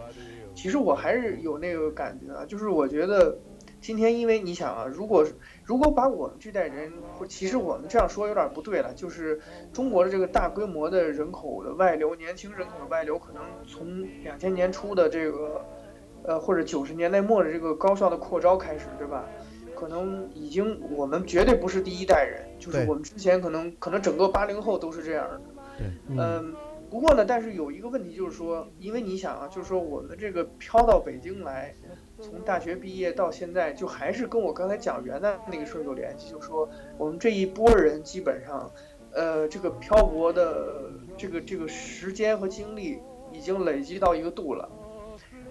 其实我还是有那个感觉啊，就是我觉得。今天，因为你想啊，如果如果把我们这代人，或其实我们这样说有点不对了，就是中国的这个大规模的人口的外流，年轻人口的外流，可能从两千年初的这个，呃，或者九十年代末的这个高校的扩招开始，对吧？可能已经我们绝对不是第一代人，就是我们之前可能可能整个八零后都是这样的。对，嗯，不过呢，但是有一个问题就是说，因为你想啊，就是说我们这个飘到北京来。从大学毕业到现在，就还是跟我刚才讲元旦那个事儿有联系。就说，我们这一波人基本上，呃，这个漂泊的这个这个时间和精力已经累积到一个度了。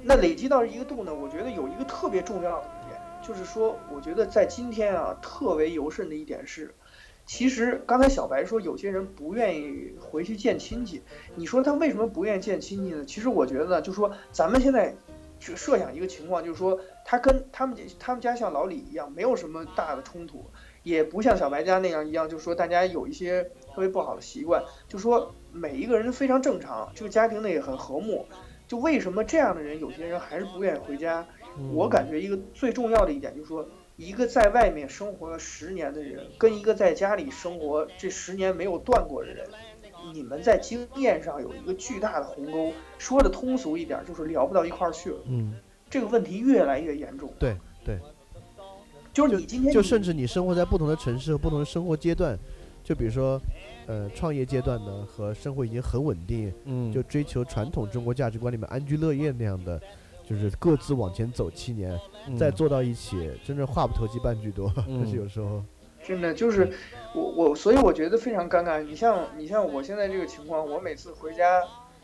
那累积到一个度呢，我觉得有一个特别重要的一点，就是说，我觉得在今天啊，特为尤甚的一点是，其实刚才小白说有些人不愿意回去见亲戚，你说他为什么不愿意见亲戚呢？其实我觉得呢，就说咱们现在。设设想一个情况，就是说他跟他们他们家像老李一样，没有什么大的冲突，也不像小白家那样一样，就是说大家有一些特别不好的习惯，就说每一个人都非常正常，这个家庭呢也很和睦。就为什么这样的人，有些人还是不愿意回家？我感觉一个最重要的一点就是说，一个在外面生活了十年的人，跟一个在家里生活这十年没有断过的人。你们在经验上有一个巨大的鸿沟，说的通俗一点，就是聊不到一块儿去了。嗯，这个问题越来越严重。对对，就是你今天就甚至你生活在不同的城市和不同的生活阶段，就比如说，呃，创业阶段呢和生活已经很稳定，嗯，就追求传统中国价值观里面安居乐业那样的，就是各自往前走七年，再坐到一起，真正话不投机半句多，但 *laughs* 是有时候。真的就是我我，所以我觉得非常尴尬。你像你像我现在这个情况，我每次回家，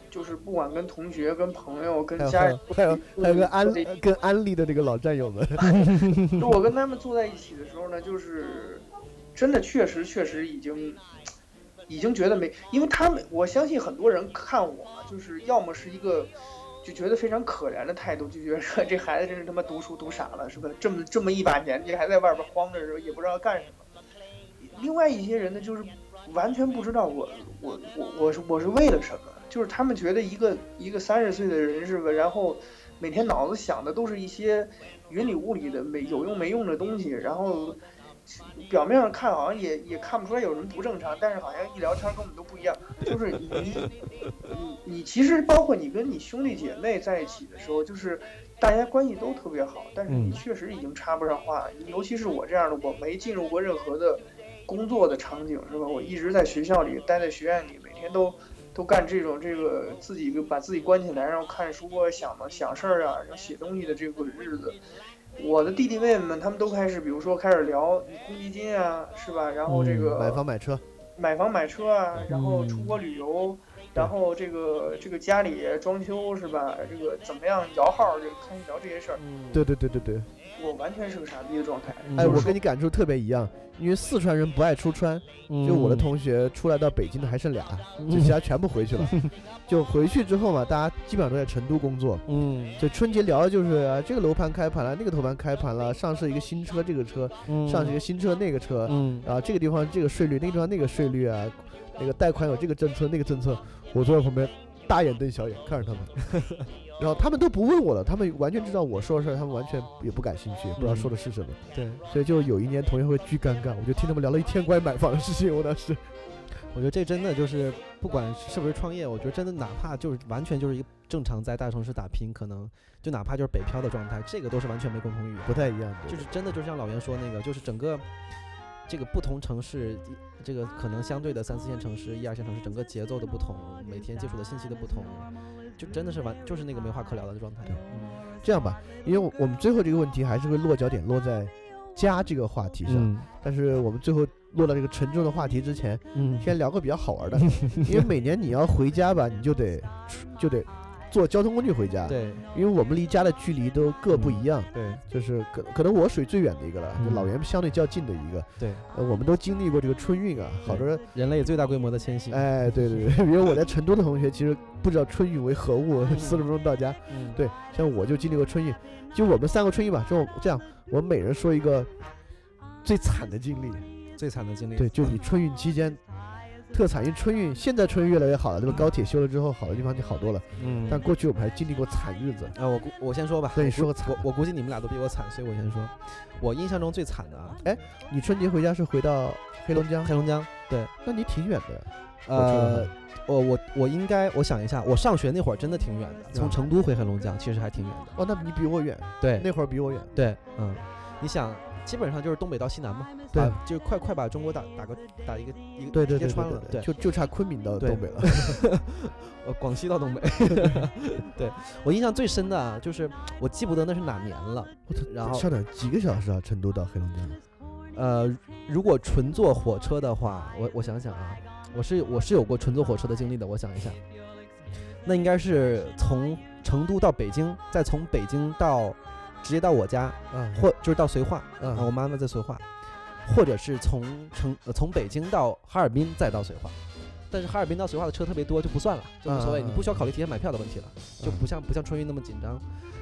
就是不管跟同学、跟朋友、跟家人，还有还有跟安跟安利的这个老战友们，*laughs* 就我跟他们坐在一起的时候呢，就是真的确实确实已经已经觉得没，因为他们我相信很多人看我，就是要么是一个就觉得非常可怜的态度，就觉得说这孩子真是他妈读书读傻了，是吧？这么这么一把年纪还在外边慌着，时候也不知道干什么。另外一些人呢，就是完全不知道我我我我是我是为了什么，就是他们觉得一个一个三十岁的人是吧，然后每天脑子想的都是一些。云里雾里的没有用没用的东西，然后表面上看好像也也看不出来有什么不正常，但是好像一聊天跟我们都不一样。就是你你你其实包括你跟你兄弟姐妹在一起的时候，就是大家关系都特别好，但是你确实已经插不上话。尤其是我这样的，我没进入过任何的工作的场景，是吧？我一直在学校里待在学院里，每天都。都干这种这个自己把自己关起来，然后看书啊、想的想事儿啊、然后写东西的这个日子，我的弟弟妹妹们他们都开始，比如说开始聊公积金啊，是吧？然后这个买房买车，买房买车啊，然后出国旅游，然后这个这个家里装修是吧？这个怎么样摇号就开始聊这些事儿。对对对对对。我完全是个傻逼的状态。哎，我跟你感触特别一样，因为四川人不爱出川，就我的同学出来到北京的还剩俩，就其他全部回去了。*laughs* 就回去之后嘛，大家基本上都在成都工作。嗯，就春节聊的就是这个楼盘开盘了，那个楼盘开盘了，上市一个新车，这个车上市一个新车，那个车，嗯，啊，这个地方这个税率，那个地方那个税率啊，那个贷款有这个政策那个政策，我坐在旁边大眼瞪小眼看着他们。*laughs* 然后他们都不问我了，他们完全知道我说的事儿，他们完全也不感兴趣，不知道说的是什么。对，所以就有一年同学会巨尴尬，我就听他们聊了一天关于买房的事情。我当时，我觉得这真的就是，不管是不是创业，我觉得真的哪怕就是完全就是一个正常在大城市打拼，可能就哪怕就是北漂的状态，这个都是完全没共同语言，不太一样的。就是真的就像老袁说那个，就是整个这个不同城市，这个可能相对的三四线城市、一二线城市，整个节奏的不同，每天接触的信息的不同。就真的是完，就是那个没话可聊的状态。嗯，这样吧，因为我们最后这个问题还是会落脚点落在家这个话题上，但是我们最后落到这个沉重的话题之前，嗯，先聊个比较好玩的，*laughs* 因为每年你要回家吧，你就得就得。坐交通工具回家，对，因为我们离家的距离都各不一样，对，就是可可能我属于最远的一个了，就老袁相对较近的一个，对，呃，我们都经历过这个春运啊，好多人人类最大规模的迁徙，哎，对对对，因为 *laughs* 我在成都的同学其实不知道春运为何物，*laughs* 四十分钟到家，对，像我就经历过春运，就我们三个春运吧，就这样，我们每人说一个最惨的经历，最惨的经历，对，就你春运期间。特产，因为春运现在春运越来越好了，对吧？高铁修了之后，好的地方就好多了。嗯。但过去我们还经历过惨日子。啊，我估我先说吧。对，你说个惨。我我估计你们俩都比我惨，所以我先说。我印象中最惨的啊，哎，你春节回家是回到黑龙江？黑龙江。对。那你挺远的。呃，我我我应该，我想一下，我上学那会儿真的挺远的，从成都回黑龙江其实还挺远的。哦，那你比我远。对。那会儿比我远。对。嗯。你想。基本上就是东北到西南嘛，对，就快快把中国打打个打一个一个对对直接穿了，对，就就差昆明到东北了，*laughs* 呃，广西到东北，*laughs* 对我印象最深的啊，就是我记不得那是哪年了，然后上哪几个小时啊？成都到黑龙江？呃，如果纯坐火车的话，我我想想啊，我是我是有过纯坐火车的经历的，我想一下，那应该是从成都到北京，再从北京到。直接到我家，嗯，或就是到绥化，嗯，我妈妈在绥化，或者是从成从北京到哈尔滨再到绥化，但是哈尔滨到绥化的车特别多，就不算了，就无所谓，你不需要考虑提前买票的问题了，就不像不像春运那么紧张，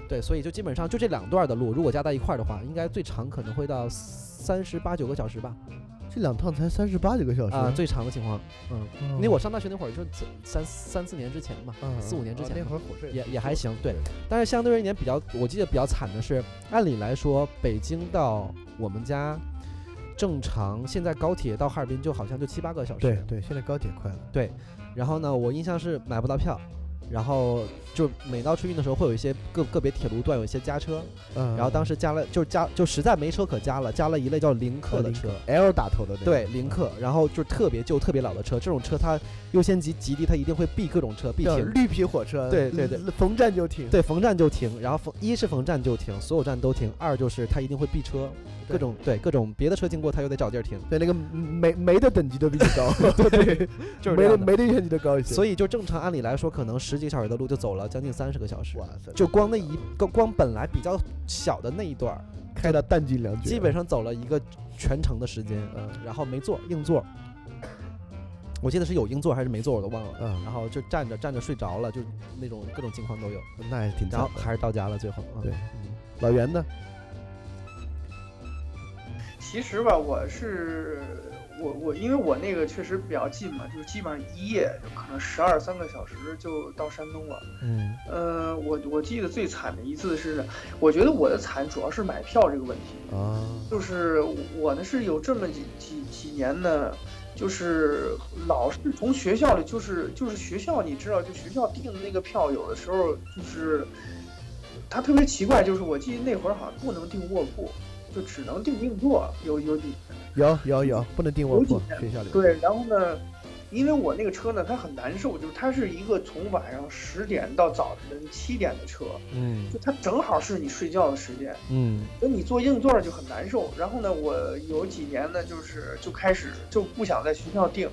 对，所以就基本上就这两段的路，如果加在一块儿的话，应该最长可能会到三十八九个小时吧。这两趟才三十八几个小时啊，最长的情况，嗯，因为我上大学那会儿就三三四年之前嘛，四五年之前那会儿火车也也还行，对。但是相对而言比较，我记得比较惨的是，按理来说北京到我们家正常，现在高铁到哈尔滨就好像就七八个小时。对对，现在高铁快了。对，然后呢，我印象是买不到票。然后就每到春运的时候，会有一些个个别铁路段有一些加车，嗯，然后当时加了，就是加就实在没车可加了，加了一类叫零客的车，L 打头的那对零客，然后就是特别旧、特别老的车，这种车它优先级极低，它一定会避各种车，避停绿皮火车，对对对，逢站就停，对逢站就停，然后逢一是逢站就停，所有站都停，二就是它一定会避车。各种对各种别的车经过，他又得找地儿停。对，那个煤煤的等级都比较高，*laughs* 对，*laughs* 就是煤的煤的等级都高一些。所以就正常按理来说，可能十几个小时的路就走了将近三十个小时。哇塞！就光那一个光本来比较小的那一段，开到弹尽粮绝，基本上走了一个全程的时间。嗯，然后没座硬座。我记得是有硬座还是没座，我都忘了。嗯然后就站着站着睡着了，就那种各种情况都有。那还是挺惨的。然后还是到家了，最后。嗯对嗯老袁呢？其实吧，我是我我因为我那个确实比较近嘛，就是基本上一夜就可能十二三个小时就到山东了。嗯呃，我我记得最惨的一次是，我觉得我的惨主要是买票这个问题。啊，就是我呢是有这么几几几年呢，就是老是从学校里，就是就是学校，你知道，就学校订的那个票，有的时候就是他特别奇怪，就是我记得那会儿好像不能订卧铺，就只能订硬座，有有几有有有，不能订卧铺，学校里。对，然后呢，因为我那个车呢，它很难受，就是它是一个从晚上十点到早晨七点的车，嗯就它正好是你睡觉的时间。嗯所以你坐硬座就很难受。然后呢，我有几年呢，就是就开始就不想在学校订，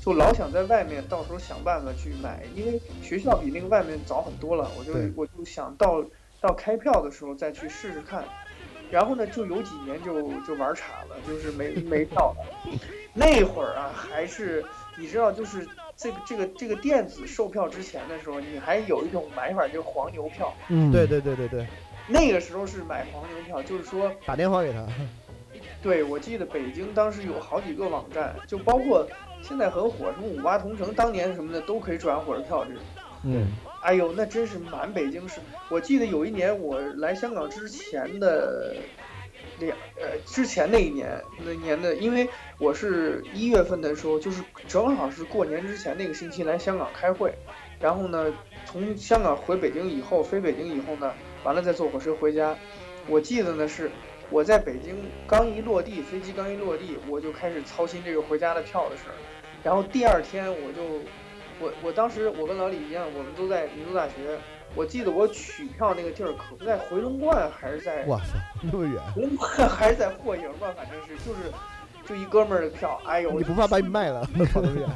就老想在外面到时候想办法去买，因为学校比那个外面早很多了。我就我就想到到开票的时候再去试试看。然后呢，就有几年就就玩岔了，就是没没票了。那会儿啊，还是你知道，就是这个这个这个电子售票之前的时候，你还有一种买法就是黄牛票。嗯，对对对对对，那个时候是买黄牛票，就是说打电话给他。对，我记得北京当时有好几个网站，就包括现在很火，什么五八同城，当年什么的都可以转火车票这种。嗯哎呦，那真是满北京市。我记得有一年我来香港之前的两呃之前那一年那年的，因为我是一月份的时候，就是正好是过年之前那个星期来香港开会，然后呢从香港回北京以后，飞北京以后呢，完了再坐火车回家。我记得呢是我在北京刚一落地，飞机刚一落地，我就开始操心这个回家的票的事儿，然后第二天我就。我我当时我跟老李一样，我们都在民族大学。我记得我取票那个地儿可不在回龙观，还是在哇塞，那么远，回龙观，还是在霍营吧，反正是就是就一哥们儿的票。哎呦，你不怕把你卖了？跑那么远？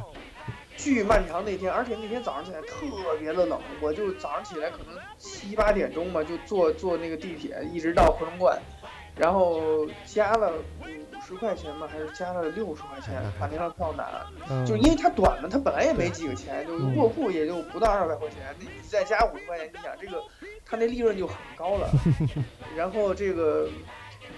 巨漫长那天，而且那天早上起来特别的冷，我就早上起来可能七八点钟吧，就坐坐那个地铁一直到回龙观，然后加了五十块钱吧，还是加了六十块钱把那张票拿。嗯，就是因为它短嘛，它本来也没几个钱，就是卧铺也就不到二百块钱，那你再加五十块钱，你想这个，它那利润就很高了。*laughs* 然后这个，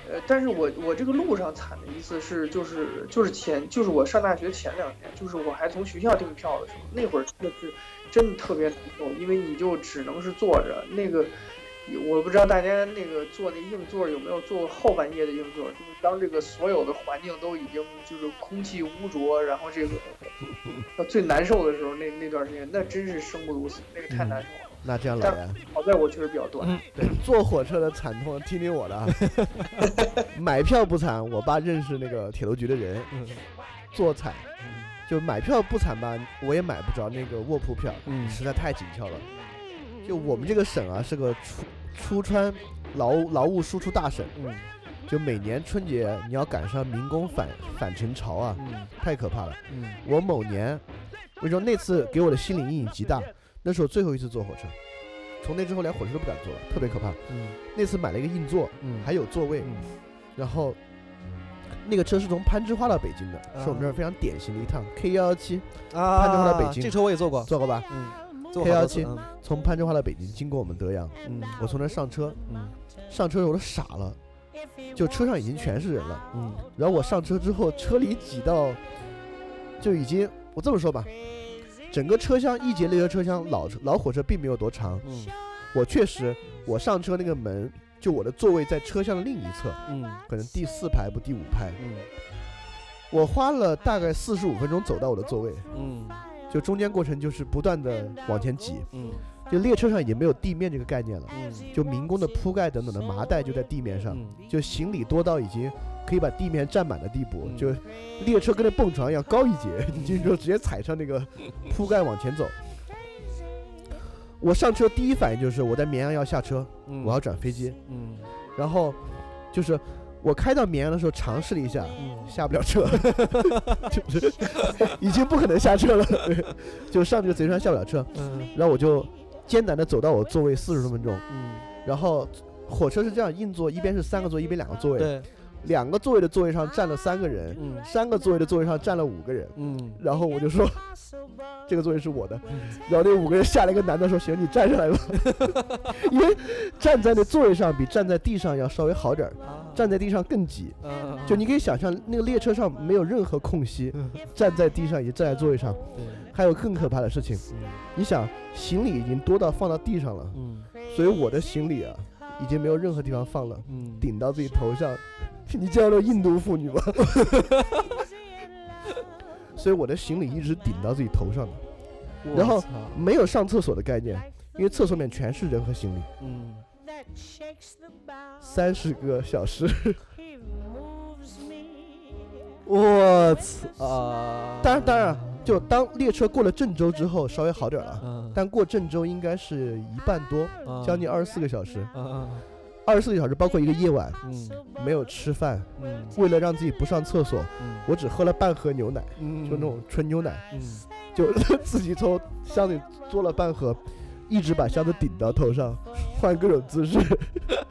呃，但是我我这个路上惨的一次是，就是就是前就是我上大学前两年，就是我还从学校订票的时候，那会儿真的是真的特别难受，因为你就只能是坐着那个。我不知道大家那个坐那硬座有没有坐过后半夜的硬座，就是当这个所有的环境都已经就是空气污浊，然后这个到最难受的时候，那那段时间那真是生不如死，那个太难受了。那这样老袁，好在我确实比较短，对，坐火车的惨痛，听听我的啊。*laughs* 买票不惨，我爸认识那个铁路局的人，嗯坐惨。就买票不惨吧，我也买不着那个卧铺票，嗯实在太紧俏了。就我们这个省啊，是个出出川劳劳务输出大省，嗯就每年春节你要赶上民工返返程潮啊，嗯太可怕了。嗯我某年，我跟你说那次给我的心理阴影极大，那是我最后一次坐火车，从那之后连火车都不敢坐了，特别可怕。嗯那次买了一个硬座，嗯还有座位，嗯然后那个车是从攀枝花到北京的，是我们这儿啊非常典型的一趟 K 幺幺七，啊，攀枝花到北京这车我也坐过，坐过吧？嗯，坐过好多次 K17 从攀枝花到北京，经过我们德阳，嗯。我从那儿上车，嗯。上车我都傻了，就车上已经全是人了。嗯。然后我上车之后，车里挤到就已经，我这么说吧，整个车厢一节列车车厢老老火车并没有多长，嗯。我确实我上车那个门，就我的座位在车厢的另一侧，嗯。可能第四排不第五排，嗯。我花了大概四十五分钟走到我的座位，嗯就中间过程就是不断的往前挤，嗯。就列车上已经没有地面这个概念了，嗯。就民工的铺盖等等的麻袋就在地面上，嗯。就行李多到已经可以把地面占满的地步，嗯。就列车跟那蹦床一样高一截，你就说直接踩上那个铺盖往前走。我上车第一反应就是我在绵阳要下车，嗯，我要转飞机，嗯。然后就是我开到绵阳的时候尝试了一下，嗯。下不了车，*laughs* 就是 *laughs* 已经不可能下车了，对就上这个贼船下不了车，嗯。然后我就艰难的走到我座位四十多分钟，嗯，然后火车是这样硬座，一边是三个座，一边两个座位，对，两个座位的座位上站了三个人，嗯三个座位的座位上站了五个人。嗯，然后我就说，这个座位是我的。然后那五个人下来一个男的说：“行，你站上来吧。*laughs* ”因为站在那座位上比站在地上要稍微好点儿，啊站在地上更挤。嗯就你可以想象，那个列车上没有任何空隙，站在地上也站在座位上。还有更可怕的事情，嗯你想行李已经多到放到地上了，嗯所以我的行李啊已经没有任何地方放了，嗯，顶到自己头上。你见过印度妇女吗？*laughs* 所以我的行李一直顶到自己头上的，然后没有上厕所的概念，因为厕所里面全是人和行李。嗯，三十个小时，我操。啊！当然当然，就当列车过了郑州之后稍微好点儿了，嗯，但过郑州应该是一半多，嗯。将近二十四个小时。嗯二十四个小时包括一个夜晚，嗯。没有吃饭，嗯。为了让自己不上厕所，嗯。我只喝了半盒牛奶，嗯，就那种纯牛奶，嗯。就 *laughs* 自己从箱子里做了半盒，一直把箱子顶到头上，换各种姿势，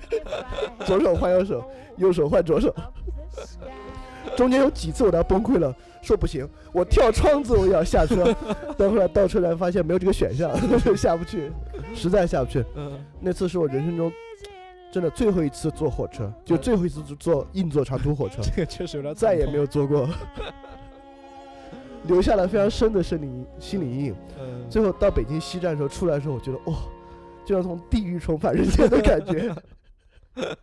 *laughs* 左手换右手，右手换左手。中间有几次我都要崩溃了，说不行，我跳窗子我也要下车，但后来到车站发现没有这个选项，*laughs* 下不去，实在下不去。嗯。那次是我人生中真的最后一次坐火车，就最后一次坐硬座长途火车，*laughs* 这个确实有点再也没有坐过，*laughs* 留下了非常深的生理心理阴影。嗯，最后到北京西站的时候出来的时候，我觉得哇、就像从地狱重返人间的感觉，*laughs*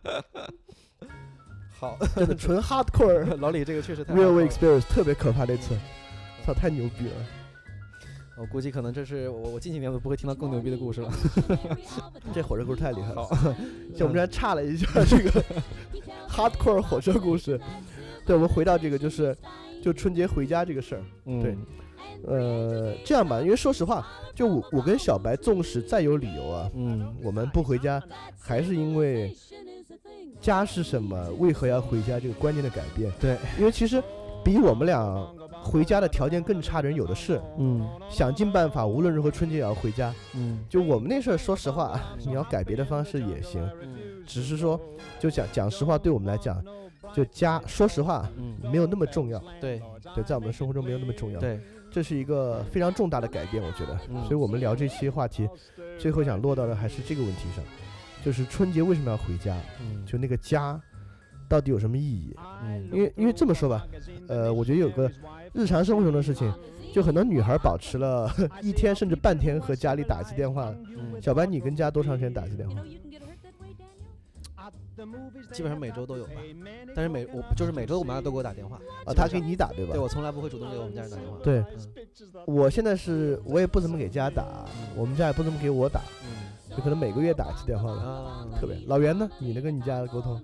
好，真的纯 hardcore 老李这个确实太 real experience 特别可怕那次，操，太牛逼了！我估计可能这是我我近几年都不会听到更牛逼的故事了。*laughs* 这火车故事太厉害了。好，*laughs* 像我们这还差了一下这个 *laughs* hardcore 火车故事，对，我们回到这个就是就春节回家这个事儿。嗯对呃，这样吧，因为说实话，就我我跟小白，纵使再有理由啊，嗯我们不回家，还是因为家是什么，为何要回家这个观念的改变。对，因为其实比我们俩回家的条件更差的人有的是，嗯。想尽办法，无论如何春节也要回家。嗯。就我们那事儿，说实话，你要改别的方式也行，只是说，就讲讲实话，对我们来讲，就家，说实话嗯，没有那么重要。对。对，在我们的生活中没有那么重要。对，这是一个非常重大的改变，我觉得。嗯。所以我们聊这期话题，最后想落到的还是这个问题上，就是春节为什么要回家？嗯。就那个家到底有什么意义？嗯。因为因为这么说吧，呃，我觉得有个日常生活中的事情，就很多女孩保持了 *laughs* 一天甚至半天和家里打一次电话。嗯，小白，你跟家多长时间打一次电话？基本上每周都有吧，但是每我就是每周我妈都给我打电话啊，她给你打对吧对？我从来不会主动给我们家人打电话。对嗯我现在是我也不怎么给家打，我们家也不怎么给我打，嗯就可能每个月打一次电话吧，啊，特别。老袁呢？你能跟你家的沟通？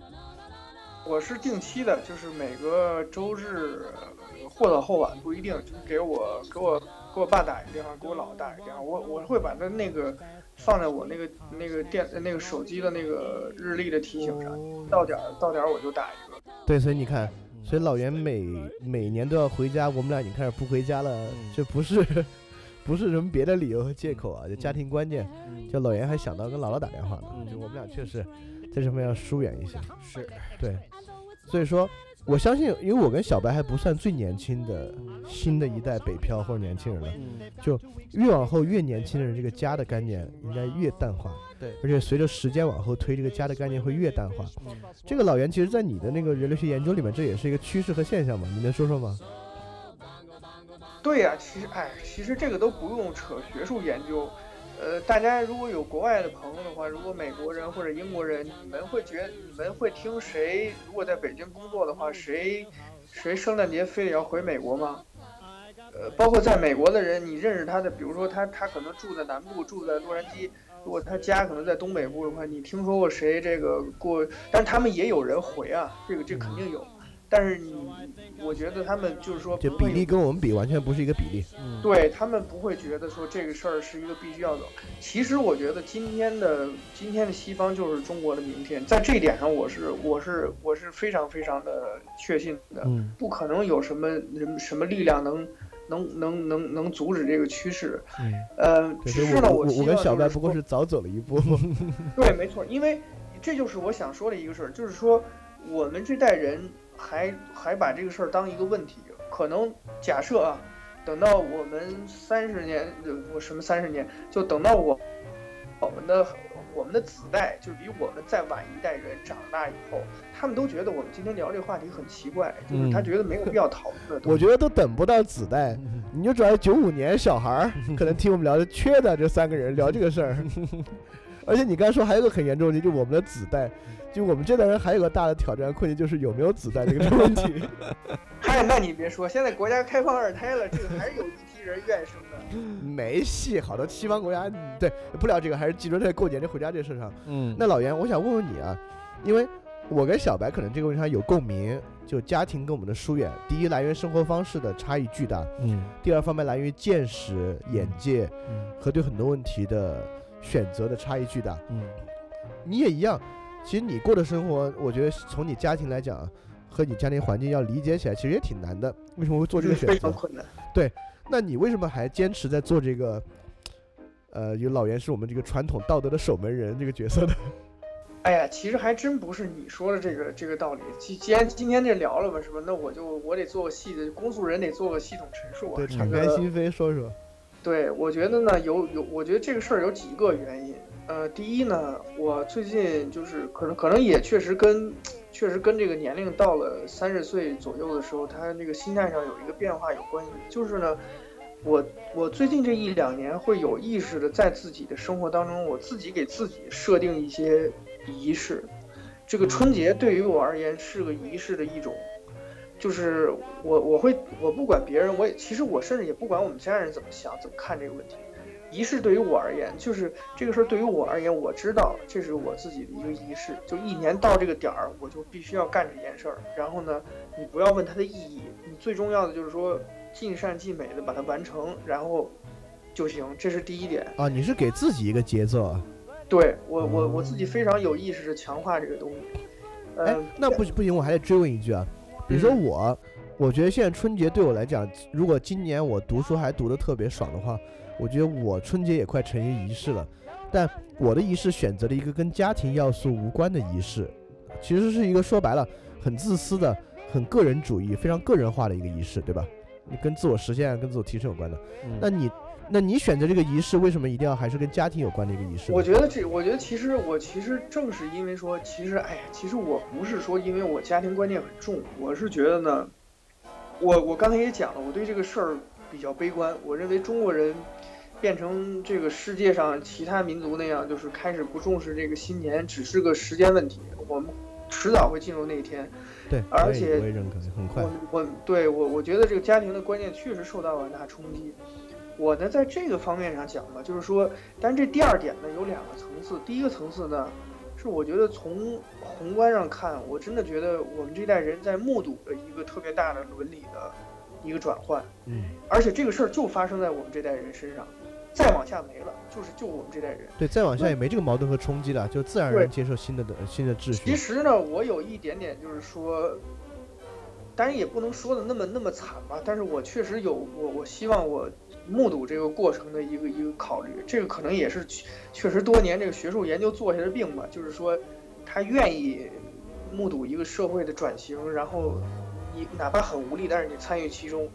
我是定期的，就是每个周日呃或早或晚不一定，就是给我给我给我爸打一个电话，给我姥姥打一个电话，我我会把他那个放在我那个那个电那个手机的那个日历的提醒上，到点儿到点儿我就打一个。对，所以你看，所以老袁每每年都要回家，我们俩已经开始不回家了，嗯这不是不是什么别的理由和借口啊，就家庭观念。嗯就老袁还想到跟姥姥打电话呢，嗯就我们俩确实在这方面要疏远一些。是对，所以说我相信，因为我跟小白还不算最年轻的新的一代北漂或者年轻人了，就越往后越年轻的人，这个家的概念应该越淡化。对而且随着时间往后推，这个家的概念会越淡化。嗯这个老袁，其实，在你的那个人类学研究里面，这也是一个趋势和现象嘛？你能说说吗？对呀、其实哎，其实这个都不用扯学术研究。呃，大家如果有国外的朋友的话，如果美国人或者英国人，你们会觉你们会听谁？如果在北京工作的话，谁谁圣诞节非得要回美国吗？呃，包括在美国的人，你认识他的，比如说他他可能住在南部，住在洛杉矶，如果他家可能在东北部的话，你听说过谁这个过？但是他们也有人回啊，这个这肯定有。但是你，我觉得他们就是说这比例跟我们比，完全不是一个比例。嗯对他们不会觉得说这个事儿是一个必须要走。其实我觉得今天的今天的西方就是中国的明天，在这一点上我是我是我是非常非常的确信的，嗯不可能有什么人什么力量能能能能能阻止这个趋势。嗯，呃，只是呢，我我跟小白不过是早走了一步。*laughs* 对，没错，因为这就是我想说的一个事儿，就是说，我们这代人还还把这个事儿当一个问题，可能假设啊，等到我们三十年，我什么三十年，就等到我我们的。我们的子代就是比我们再晚一代人长大以后，他们都觉得我们今天聊这个话题很奇怪，就是他觉得没有必要讨论。我觉得都等不到子代，你就主要九五年小孩儿 *laughs* 可能听我们聊的缺的这三个人聊这个事儿。*laughs* 而且你刚才说还有个很严重的，就我们的子代，就我们这代人还有个大的挑战困境，就是有没有子弹这个问题。*laughs* 嗨，那你别说，现在国家开放二胎了，这个还是有一批人愿生的。*laughs* 没戏，好多西方国家对不聊这个，还是集中在过年这回家这事上。嗯，那老袁，我想问问你啊，因为我跟小白可能这个问题上有共鸣，就家庭跟我们的疏远，第一来源生活方式的差异巨大，嗯，第二方面来源于见识、眼界，嗯，和对很多问题的选择的差异巨大，嗯，你也一样，其实你过的生活，我觉得从你家庭来讲，和你家庭环境要理解起来，其实也挺难的。为什么会做这个选择？非常困难。对。那你为什么还坚持在做这个？呃，有老袁是我们这个传统道德的守门人这个角色呢？*laughs* 哎呀，其实还真不是你说的这个这个道理。既既然今天这聊了吧，是吧？那我就我得做个细的公诉人，得做个系统陈述啊。对，敞开心扉说说。对，我觉得呢，有有，我觉得这个事儿有几个原因。呃，第一呢，我最近就是可能可能也确实跟 *tsk* 确实跟这个年龄到了三十岁左右的时候，他那个心态上有一个变化有关系。就是呢，我我最近这一两年会有意识的在自己的生活当中，我自己给自己设定一些仪式。这个春节对于我而言是个仪式的一种。就是我我会我不管别人，我也其实我甚至也不管我们家人怎么想怎么看这个问题。仪式对于我而言，就是这个事儿对于我而言，我知道这是我自己的一个仪式。就一年到这个点儿，我就必须要干这件事儿。然后呢，你不要问它的意义，你最重要的就是说尽善尽美的把它完成，然后就行。这是第一点啊。你是给自己一个节奏啊？对我我我自己非常有意识的强化这个东西。哎，那不不行，我还得追问一句啊。比如说我，我觉得现在春节对我来讲，如果今年我读书还读得特别爽的话，我觉得我春节也快成一仪式了。但我的仪式选择了一个跟家庭要素无关的仪式，其实是一个说白了很自私的、很个人主义、非常个人化的一个仪式，对吧？你跟自我实现、跟自我提升有关的。那你，那你选择这个仪式，为什么一定要还是跟家庭有关的一个仪式？我觉得这，我觉得其实我其实正是因为说，其实哎呀，其实我不是说因为我家庭观念很重，我是觉得呢，我我刚才也讲了，我对这个事儿比较悲观。我认为中国人变成这个世界上其他民族那样，就是开始不重视这个新年，只是个时间问题。我们迟早会进入那一天。对，而且我也认可，很快。我我对我我觉得这个家庭的观念确实受到了很大冲击。我呢，在这个方面上讲吧，就是说，但是这第二点呢，有两个层次。第一个层次呢，是我觉得从宏观上看，我真的觉得我们这代人在目睹了一个特别大的伦理的一个转换。嗯。而且这个事儿就发生在我们这代人身上，再往下没了，就是就我们这代人。对，再往下也没这个矛盾和冲击了，就自然而然接受新的的新的秩序。其实呢，我有一点点就是说。当然也不能说的那么那么惨吧，但是我确实有我我希望我目睹这个过程的一个一个考虑，这个可能也是确实多年这个学术研究做下的病吧，就是说他愿意目睹一个社会的转型，然后你哪怕很无力，但是你参与其中。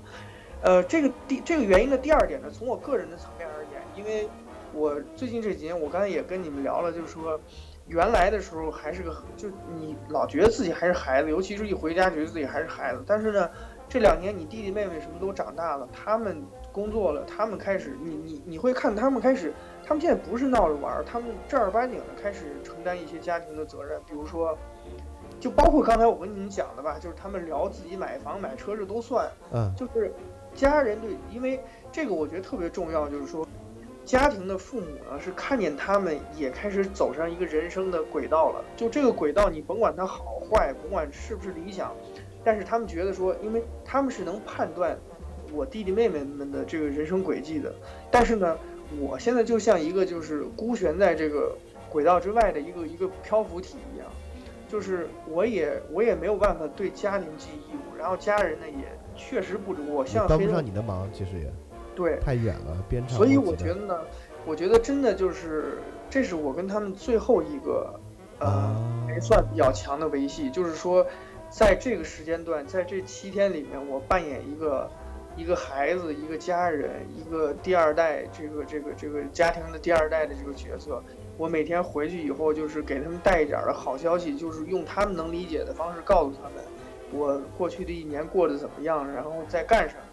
呃，这个第这个原因的第二点呢，从我个人的层面而言，因为我最近这几年我刚才也跟你们聊了，就是说。原来的时候还是个，就你老觉得自己还是孩子，尤其是一回家觉得自己还是孩子。但是呢，这两年你弟弟妹妹什么都长大了，他们工作了，他们开始，你你你会看他们开始，他们现在不是闹着玩，他们正儿八经的开始承担一些家庭的责任。比如说，就包括刚才我跟你们讲的吧，就是他们聊自己买房买车这都算，嗯，就是家人对，因为这个我觉得特别重要，就是说。家庭的父母呢，是看见他们也开始走上一个人生的轨道了。就这个轨道，你甭管它好坏，甭管是不是理想，但是他们觉得说，因为他们是能判断我弟弟妹妹们的这个人生轨迹的。但是呢，我现在就像一个就是孤悬在这个轨道之外的一个一个漂浮体一样，就是我也我也没有办法对家庭尽义务，然后家人呢也确实不我像帮不上你的忙，其实也。对，太远了，边所以我觉得呢，我觉得真的就是，这是我跟他们最后一个，呃，还算比较强的维系。就是说，在这个时间段，在这七天里面，我扮演一个一个孩子、一个家人、一个第二代，这个这个这个家庭的第二代的这个角色。我每天回去以后，就是给他们带一点儿的好消息，就是用他们能理解的方式告诉他们，我过去的一年过得怎么样，然后在干什么，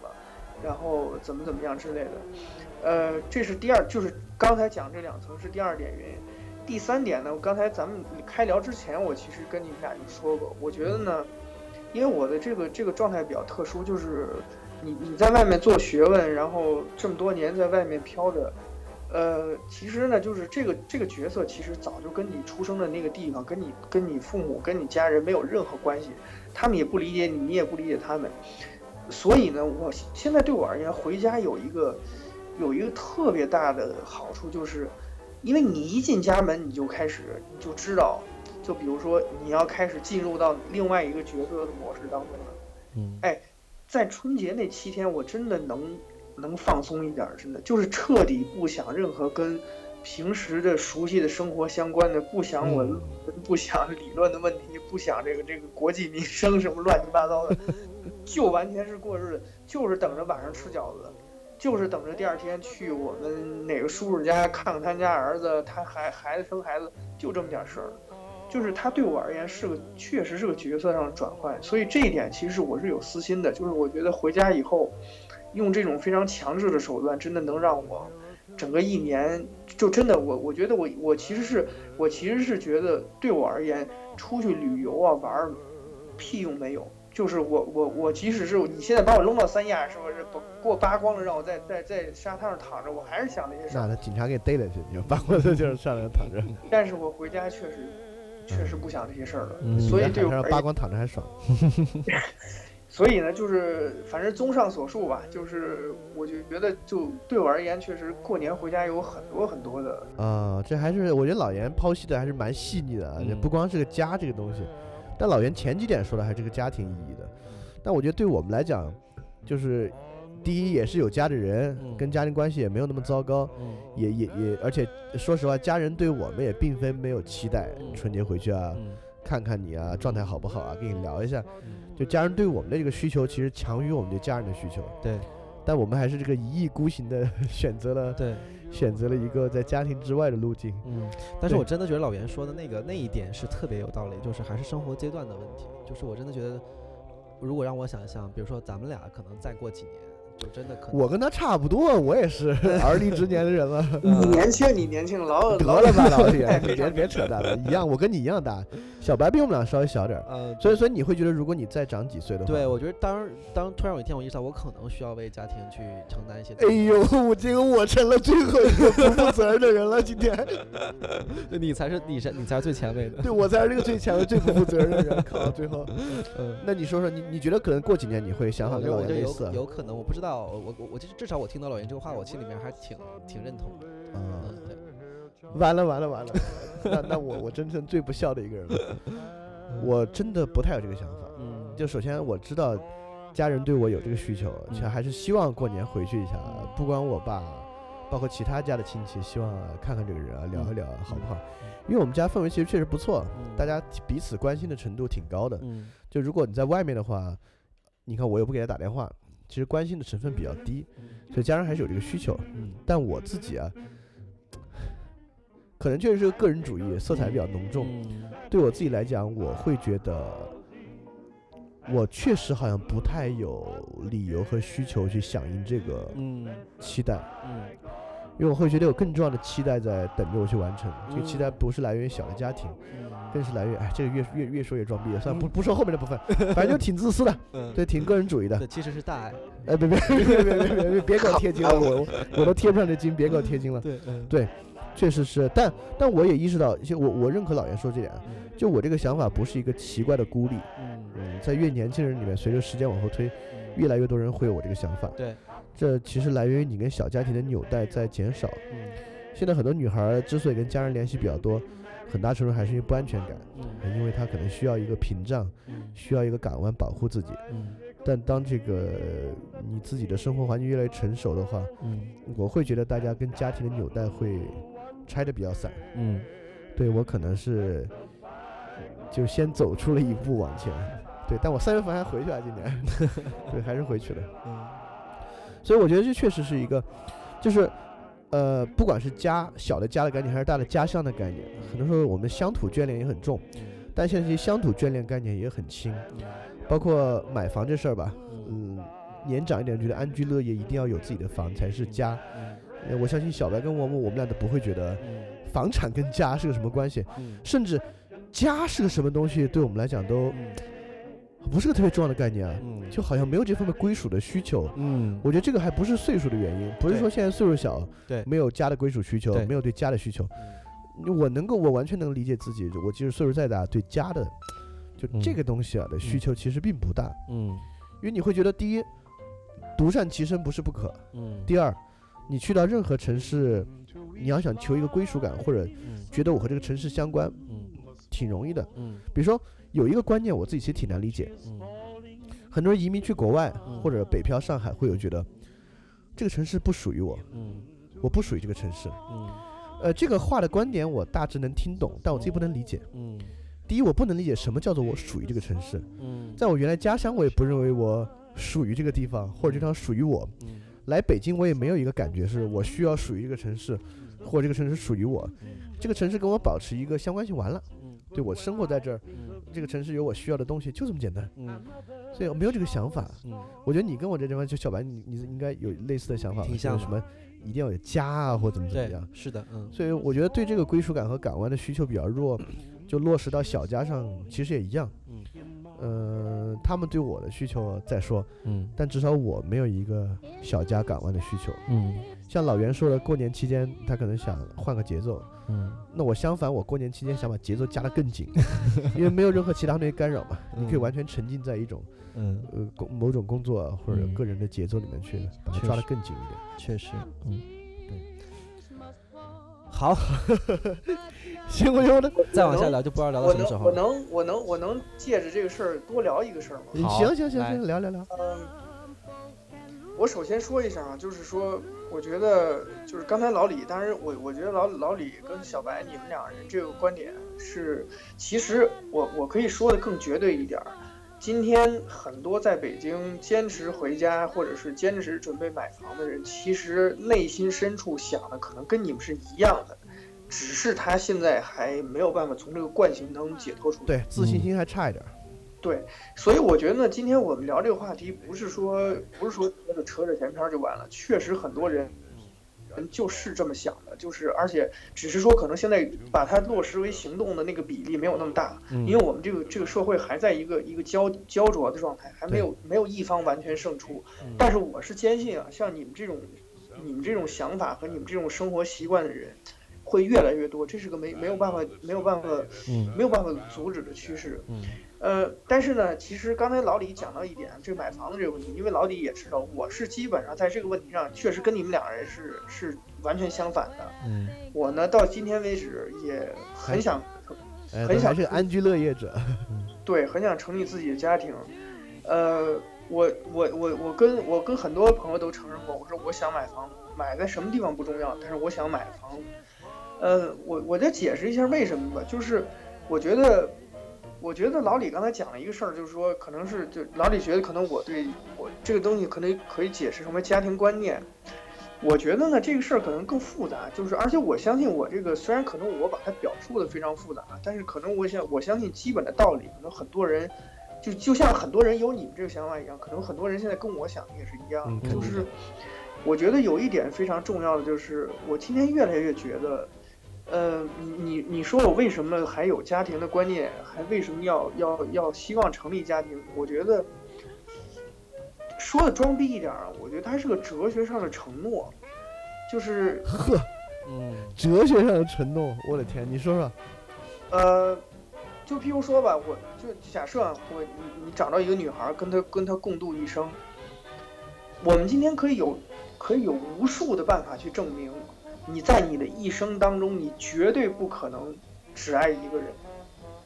然后怎么怎么样之类的。呃，这是第二，就是刚才讲这两层是第二点原因。第三点呢，我刚才咱们开聊之前，我其实跟你们俩就说过，我觉得呢，因为我的这个这个状态比较特殊，就是你你在外面做学问，然后这么多年在外面飘着，呃，其实呢，就是这个这个角色其实早就跟你出生的那个地方，跟你跟你父母跟你家人没有任何关系，他们也不理解你，你也不理解他们，所以呢，我现在对我而言，回家有一个有一个特别大的好处就是。因为你一进家门，你就开始你就知道，就比如说你要开始进入到另外一个角色的模式当中了。嗯，哎，在春节那七天，我真的能能放松一点，真的就是彻底不想任何跟平时的熟悉的生活相关的，不想我不想理论的问题，不想这个这个国计民生什么乱七八糟的，就完全是过日子，就是等着晚上吃饺子。就是等着第二天去我们哪个叔叔家看看他家儿子，他孩孩子生孩子，就这么点事儿。就是他对我而言是个，确实是个角色上的转换，所以这一点其实我是有私心的。就是我觉得回家以后，用这种非常强制的手段，真的能让我整个一年就真的我我觉得我我其实是我其实是觉得对我而言，出去旅游啊玩儿，屁用没有。就是我我我，即使是你现在把我扔到三亚，是不是把给我扒光了，让我在在在沙滩上躺着，我还是想那些事。那他警察给逮了去，你就扒光了就是上来躺着。但是我回家确实确实不想这些事儿了，*laughs* 所以对我扒光躺着还爽。*laughs* 所以呢，就是反正综上所述吧，就是我就觉得，就对我而言，确实过年回家有很多很多的。啊，这还是我觉得老严剖析的还是蛮细腻的，也不光是个家这个东西。但老袁前几点说的还是个家庭意义的，但我觉得对我们来讲，就是第一也是有家的人，跟家庭关系也没有那么糟糕，也也也，而且说实话，家人对我们也并非没有期待，春节回去啊，看看你啊，状态好不好啊，跟你聊一下，就家人对我们的这个需求其实强于我们对家人的需求，对，但我们还是这个一意孤行的 *laughs* 选择了，对。选择了一个在家庭之外的路径，嗯，但是我真的觉得老袁说的那个那一点是特别有道理，就是还是生活阶段的问题，就是我真的觉得，如果让我想象，比如说咱们俩可能再过几年。就真的可我跟他差不多，我也是 *laughs* 而立之年的人了。你年轻，你年轻，老得了吧，老铁，别别扯淡了，一样，我跟你一样大，小白比我们俩稍微小点儿。嗯，所以所以你会觉得，如果你再长几岁的话，对我觉得当当突然有一天我意识到我可能需要为家庭去承担一些。哎呦，我这个我成了最后一个不负责任的人了，今天。*laughs* 你才是你是你才是最前卫的，对我才是这个最前卫、最不负责任的人。靠，最后，嗯，那你说说，你你觉得可能过几年你会想法跟我类似？有可能，我不知道。我我我其实至少我听到老袁这个话，我心里面还挺挺认同的。嗯，对。完了完了完了，那那我我真正最不孝的一个人了。我真的不太有这个想法。嗯。就首先我知道家人对我有这个需求，且还是希望过年回去一下，不管我爸，包括其他家的亲戚，希望看看这个人啊，聊一聊好不好？因为我们家氛围其实确实不错，大家彼此关心的程度挺高的。嗯。就如果你在外面的话，你看我又不给他打电话。其实关心的成分比较低，所以家人还是有这个需求。嗯，但我自己啊，可能确实是个个人主义，色彩比较浓重。对我自己来讲，我会觉得，我确实好像不太有理由和需求去响应这个期待。嗯。因为我会觉得有更重要的期待在等着我去完成，这个期待不是来源于小的家庭，真是来源哎这个越越越说越装逼了算了不不说后面的部分反正就挺自私的对挺个人主义的其实是大爱。哎别别别别别别别别给我贴金了我我都贴不上这金别给我贴金了 *laughs* 对确实是但但我也意识到一些我我认可老袁说这点就我这个想法不是一个奇怪的孤立嗯。在越年轻人里面随着时间往后推越来越多人会有我这个想法对。这其实来源于你跟小家庭的纽带在减少嗯。现在很多女孩之所以跟家人联系比较多很大程度还是因为不安全感。嗯，因为他可能需要一个屏障，需要一个港湾保护自己。嗯，但当这个你自己的生活环境越来越成熟的话，嗯，我会觉得大家跟家庭的纽带会拆的比较散。嗯，对我可能是就先走出了一步往前。对，但我三月份还回去了，今年，*laughs* 对，还是回去了。嗯，所以我觉得这确实是一个，就是呃，不管是家小的家的概念，还是大的家乡的概念，很多时候我们乡土眷恋也很重，但现在这些乡土眷恋概念也很轻，包括买房这事儿吧，嗯，年长一点觉得安居乐业一定要有自己的房才是家，呃我相信小白跟我们我们俩都不会觉得房产跟家是个什么关系，甚至家是个什么东西，对我们来讲都不是个特别重要的概念啊，嗯。就好像没有这方面归属的需求。嗯，我觉得这个还不是岁数的原因，不是说现在岁数小，对。没有家的归属需求，对没有对家的需求。我能够，我完全能理解自己，我即使岁数再大，对家的就嗯这个东西啊的需求其实并不大，嗯。因为你会觉得第一，独善其身不是不可；嗯。第二，你去到任何城市，你要想求一个归属感，或者嗯。觉得我和这个城市相关，嗯。挺容易的。嗯。比如说有一个观念，我自己其实挺难理解，嗯。很多人移民去国外嗯。或者北漂上海，会有觉得这个城市不属于我，嗯。我不属于这个城市。嗯。呃，这个话的观点我大致能听懂，但我自己不能理解。嗯。第一，我不能理解什么叫做我属于这个城市，嗯。在我原来家乡，我也不认为我属于这个地方，或者这地方属于我。嗯。来北京，我也没有一个感觉是我需要属于这个城市，或者这个城市属于我。这个城市跟我保持一个相关性，完了。嗯。对我生活在这儿，嗯这个城市有我需要的东西，就这么简单。嗯所以我没有这个想法。嗯我觉得你跟我这地方，就小白，你你应该有类似的想法吧，挺像什么一定要有家啊，或怎么怎么对样。，是的，嗯所以我觉得对这个归属感和港湾的需求比较弱，就落实到小家上，其实也一样。嗯嗯、他们对我的需求再说，嗯。但至少我没有一个小家港湾的需求。嗯。像老袁说的，过年期间他可能想换个节奏，嗯。那我相反，我过年期间想把节奏加得更紧，*laughs* 因为没有任何其他东西干扰嘛，你可以嗯。完全沉浸在一种嗯，呃工某种工作啊或者嗯。个人的节奏里面去，把它抓得更紧一点。确实，嗯，对。*laughs* 好，*laughs* 行，我觉得再往下聊就不知道聊到我什么时候了。能我能我能我能借着这个事儿多聊一个事儿吗？好行行行来行，聊聊聊。嗯，我首先说一下啊，就是说，我觉得就是刚才老李，当然我我觉得老老李跟小白你们两人这个观点是，其实我我可以说的更绝对一点儿。今天很多在北京坚持回家或者是坚持准备买房的人，其实内心深处想的可能跟你们是一样的，只是他现在还没有办法从这个惯性当中解脱出来。对，自信心还差一点儿。对，所以我觉得呢，今天我们聊这个话题，不是说不是说扯着扯着闲篇儿就完了。确实很多人人就是这么想的，就是而且只是说可能现在把它落实为行动的那个比例没有那么大，嗯因为我们这个这个社会还在一个一个焦焦灼的状态，还没有没有一方完全胜出。嗯但是我是坚信啊，像你们这种你们这种想法和你们这种生活习惯的人。会越来越多，这是个没没有办法没有办法嗯没有办法阻止的趋势。嗯呃，但是呢，其实刚才老李讲到一点，这买房子这个问题，因为老李也知道，我是基本上在这个问题上确实跟你们两人是是完全相反的。嗯我呢，到今天为止也很想，哎，很想是个安居乐业者。对，很想成立自己的家庭。呃，我我我我跟我跟很多朋友都承认过，我说我想买房，买在什么地方不重要，但是我想买房。呃，我我再解释一下为什么吧，就是我觉得，我觉得老李刚才讲了一个事儿，就是说可能是就老李觉得可能我对我这个东西可能可以解释成为家庭观念。我觉得呢，这个事儿可能更复杂，就是而且我相信我这个虽然可能我把它表述的非常复杂，但是可能我想我相信基本的道理，可能很多人就就像很多人有你们这个想法一样，可能很多人现在跟我想的也是一样就是我觉得有一点非常重要的就是，我今天越来越觉得。呃，你你你说我为什么还有家庭的观念，还为什么要要要希望成立家庭？我觉得说的装逼一点儿啊，我觉得它是个哲学上的承诺，就是呵，嗯哲学上的承诺，我的天，你说说。呃，就譬如说吧，我就假设啊我你你找到一个女孩儿，跟她跟她共度一生，我们今天可以有可以有无数的办法去证明，你在你的一生当中，你绝对不可能只爱一个人。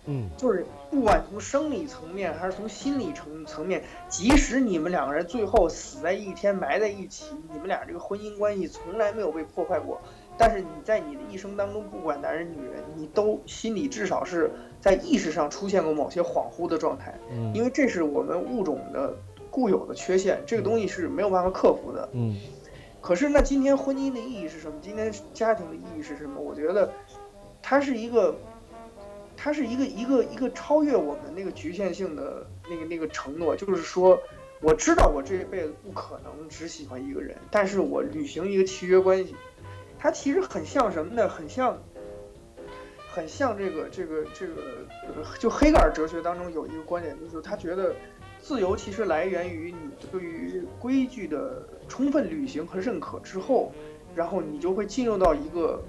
嗯，就是不管从生理层面还是从心理层层面，即使你们两个人最后死在一天埋在一起，你们俩这个婚姻关系从来没有被破坏过，但是你在你的一生当中，不管男人女人，你都心里至少是在意识上出现过某些恍惚的状态，嗯，因为这是我们物种的固有的缺陷，这个东西是没有办法克服的。嗯，可是那今天婚姻的意义是什么？今天家庭的意义是什么？我觉得它是一个，它是一个一个一个超越我们那个局限性的那个那个承诺，就是说。我知道我这一辈子不可能只喜欢一个人，但是我履行一个契约关系，它其实很像什么呢？很像，很像这个这个这个，就黑格尔哲学当中有一个观点，就是他觉得自由其实来源于你对于规矩的充分履行和认可之后，然后你就会进入到一个。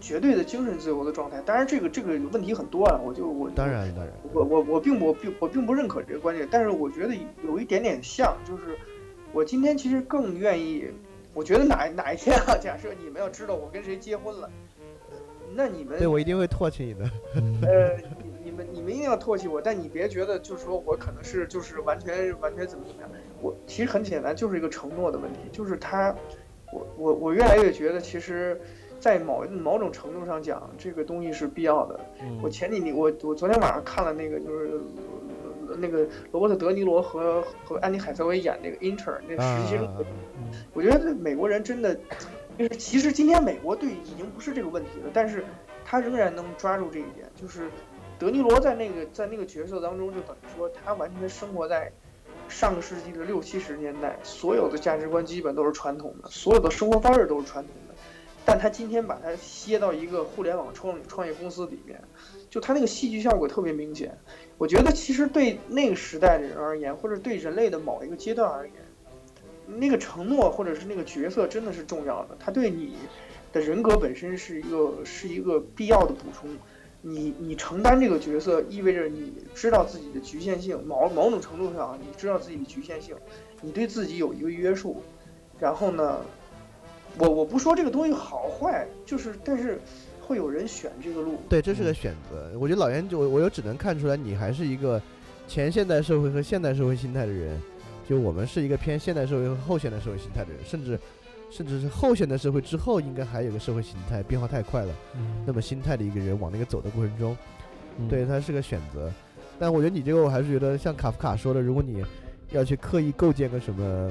绝对的精神自由的状态，当然这个这个问题很多啊，我就我当然当然，我我我并不并我并不认可这个观点，但是我觉得有一点点像，就是我今天其实更愿意，我觉得哪哪一天啊，假设你们要知道我跟谁结婚了，那你们对我一定会唾弃你的，呃，你你们你们一定要唾弃我，但你别觉得就是说我可能是就是完全完全怎么怎么样，我其实很简单，就是一个承诺的问题，就是他，我我我越来越觉得其实。在某某种程度上讲，这个东西是必要的。我前几年，我我昨天晚上看了那个，就是那个罗伯特·德尼罗和和安妮·海瑟薇演那个《Inter》那实习生。我觉得美国人真的，就是其实今天美国队已经不是这个问题了，但是他仍然能抓住这一点。就是德尼罗在那个在那个角色当中，就等于说他完全生活在上个世纪的六七十年代，所有的价值观基本都是传统的，所有的生活方式都是传统的。但他今天把它歇到一个互联网创创业公司里面，就他那个戏剧效果特别明显。我觉得其实对那个时代的人而言，或者对人类的某一个阶段而言，那个承诺或者是那个角色真的是重要的。他对你的人格本身是一个是一个必要的补充。你你承担这个角色，意味着你知道自己的局限性，某某种程度上你知道自己的局限性，你对自己有一个约束。然后呢？我我不说这个东西好坏，就是但是会有人选这个路。对，这是个选择。我觉得老袁就我又只能看出来你还是一个前现代社会和现代社会心态的人，就我们是一个偏现代社会和后现代社会心态的人，甚至甚至是后现代社会之后应该还有个社会形态变化太快了。嗯。那么心态的一个人往那个走的过程中，对他是个选择。但我觉得你这个我还是觉得像卡夫卡说的，如果你要去刻意构建个什么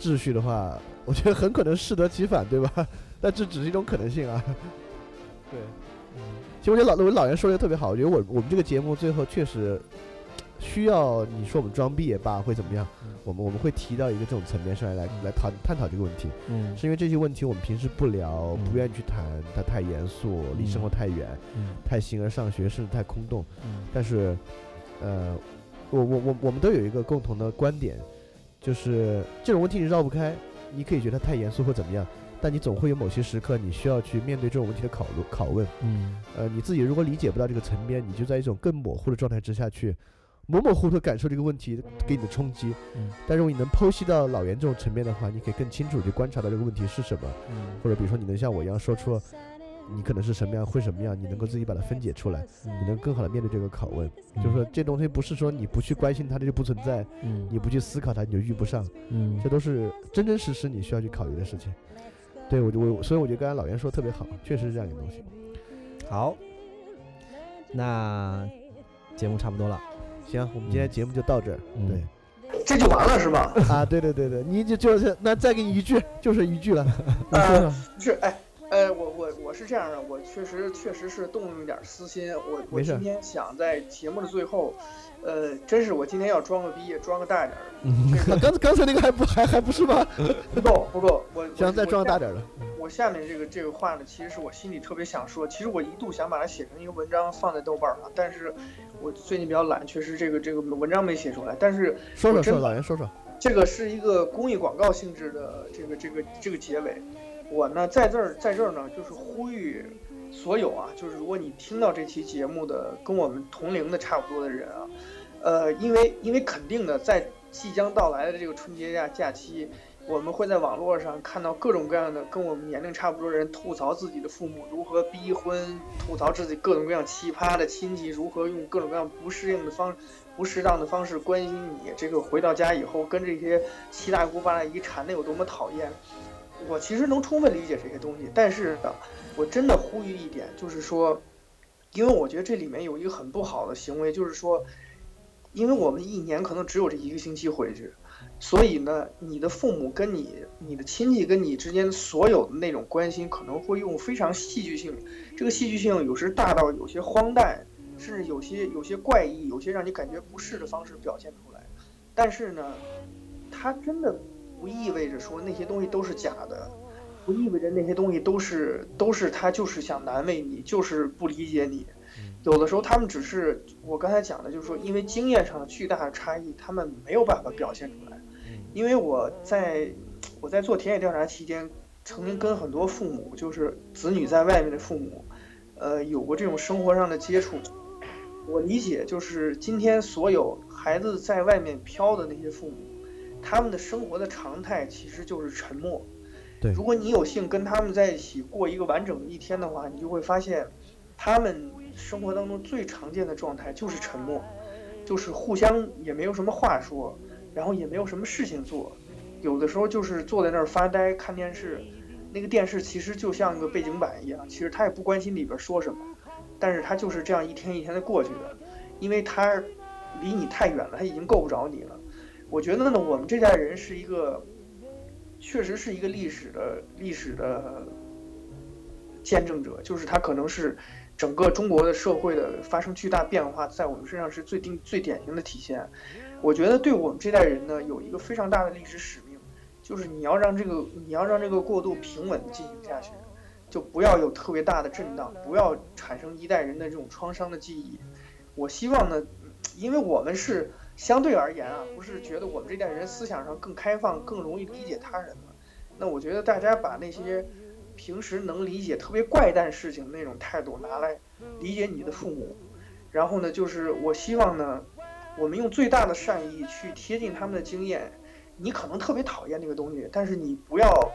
秩序的话。我觉得很可能适得其反，对吧？*laughs* 但这只是一种可能性啊。对，其实我觉得老我老袁说的特别好，我觉得我我们这个节目最后确实需要你说我们装逼也罢，会怎么样？我们我们会提到一个这种层面上来来来讨探讨这个问题。嗯，是因为这些问题我们平时不聊，不愿意去谈，它太严肃，离生活太远，太形而上学，甚至太空洞。嗯，但是，呃，我我我我们都有一个共同的观点，就是这种问题你绕不开。你可以觉得太严肃或怎么样，但你总会有某些时刻，你需要去面对这种问题的考虑拷问。嗯，呃，你自己如果理解不到这个层面，你就在一种更模糊的状态之下去模模糊糊感受这个问题给你的冲击。嗯，但如果你能剖析到老袁这种层面的话，你可以更清楚去观察到这个问题是什么。嗯，或者比如说你能像我一样说出。你可能是什么样，会什么样，你能够自己把它分解出来，你能更好的面对这个拷问。就是说，这东西不是说你不去关心它，它就不存在；你不去思考它，你就遇不上。嗯，这都是真真实实你需要去考虑的事情。对我就，我所以我觉得刚才老袁说的特别好，确实是这样一个东西。好，那节目差不多了，行，我们今天节目就到这儿。对，这就完了是吧？啊，对对对对，你就就是那再给你一句，就是一句了。啊，是哎。呃，我我我是这样的，我确实确实是动用一点私心，我我今天想在节目的最后，呃，真是我今天要装个逼，装个大点的。刚刚才那个还不还还不是吗？*laughs* 不够不够，我想再装大点的。我下面这个这个话呢，其实是我心里特别想说，其实我一度想把它写成一个文章放在豆瓣上，但是我最近比较懒，确实这个这个文章没写出来。但是说说说，老袁说说，这个是一个公益广告性质的这个这个这个结尾。我呢，在这儿，在这儿呢，就是呼吁所有啊，就是如果你听到这期节目的，跟我们同龄的差不多的人啊，呃，因为因为肯定的，在即将到来的这个春节假假期，我们会在网络上看到各种各样的跟我们年龄差不多的人吐槽自己的父母如何逼婚，吐槽自己各种各样奇葩的亲戚如何用各种各样不适应的方、不适当的方式关心你，这个回到家以后跟这些七大姑八大姨缠的有多么讨厌。我其实能充分理解这些东西，但是呢，我真的呼吁一点，就是说，因为我觉得这里面有一个很不好的行为，就是说，因为我们一年可能只有这一个星期回去，所以呢，你的父母跟你、你的亲戚跟你之间所有的那种关心，可能会用非常戏剧性，这个戏剧性有时大到有些荒诞，甚至有些有些怪异，有些让你感觉不适的方式表现出来。但是呢，他真的。不意味着说那些东西都是假的，不意味着那些东西都是都是他就是想难为你，就是不理解你。有的时候他们只是我刚才讲的，就是说因为经验上的巨大的差异，他们没有办法表现出来。因为我在我在做田野调查期间，曾经跟很多父母，就是子女在外面的父母，呃，有过这种生活上的接触。我理解，就是今天所有孩子在外面飘的那些父母。他们的生活的常态其实就是沉默。对，如果你有幸跟他们在一起过一个完整的一天的话，你就会发现，他们生活当中最常见的状态就是沉默，就是互相也没有什么话说，然后也没有什么事情做，有的时候就是坐在那儿发呆看电视，那个电视其实就像个背景板一样，其实他也不关心里边说什么，但是他就是这样一天一天的过去的，因为他离你太远了，他已经够不着你了。我觉得呢，我们这代人是一个，确实是一个历史的历史的见证者，就是他可能是整个中国的社会的发生巨大变化，在我们身上是最定最典型的体现。我觉得对我们这代人呢，有一个非常大的历史使命，就是你要让这个你要让这个过渡平稳进行下去，就不要有特别大的震荡，不要产生一代人的这种创伤的记忆。我希望呢，因为我们是。相对而言啊，不是觉得我们这代人思想上更开放、更容易理解他人吗？那我觉得大家把那些平时能理解特别怪诞事情那种态度拿来理解你的父母，然后呢，就是我希望呢，我们用最大的善意去贴近他们的经验。你可能特别讨厌那个东西，但是你不要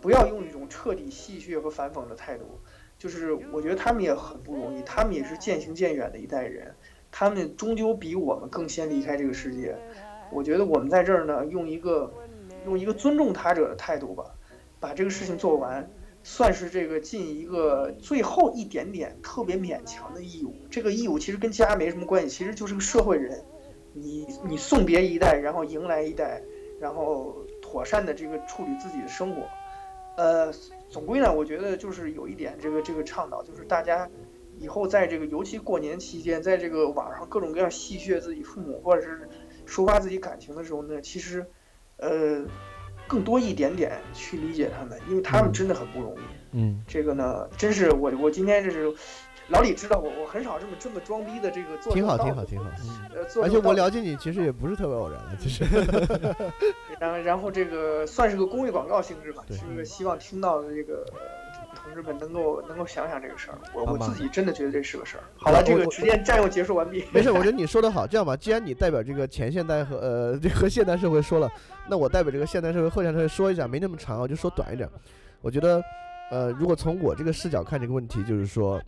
不要用一种彻底戏谑和反讽的态度。就是我觉得他们也很不容易，他们也是渐行渐远的一代人。他们终究比我们更先离开这个世界，我觉得我们在这儿呢，用一个用一个尊重他者的态度吧，把这个事情做完，算是这个尽一个最后一点点特别勉强的义务。这个义务其实跟家没什么关系，其实就是个社会人，你你送别一代，然后迎来一代，然后妥善的这个处理自己的生活。呃，总归呢，我觉得就是有一点这个这个倡导，就是大家。以后在这个，尤其过年期间，在这个网上各种各样戏谑自己父母或者是抒发自己感情的时候呢，其实，呃，更多一点点去理解他们，因为他们真的很不容易。嗯，这个呢，真是我我今天这是老李知道我我很少这么这么装逼的这个做。挺好挺好挺好。呃，而且我了解你其实也不是特别偶然的，其实。*laughs* 然后然后这个算是个公益广告性质吧，是一个希望听到的这个。同志们能够能够想想这个事儿，我我自己真的觉得这是个事儿。好了，这个时间占用结束完毕。没事，我觉得你 *laughs* 说的好。这样吧，既然你代表这个前现代和呃和现代社会说了，那我代表这个现代社会后现代社会说一下，没那么长，我就说短一点。我觉得，呃，如果从我这个视角看这个问题，就是说，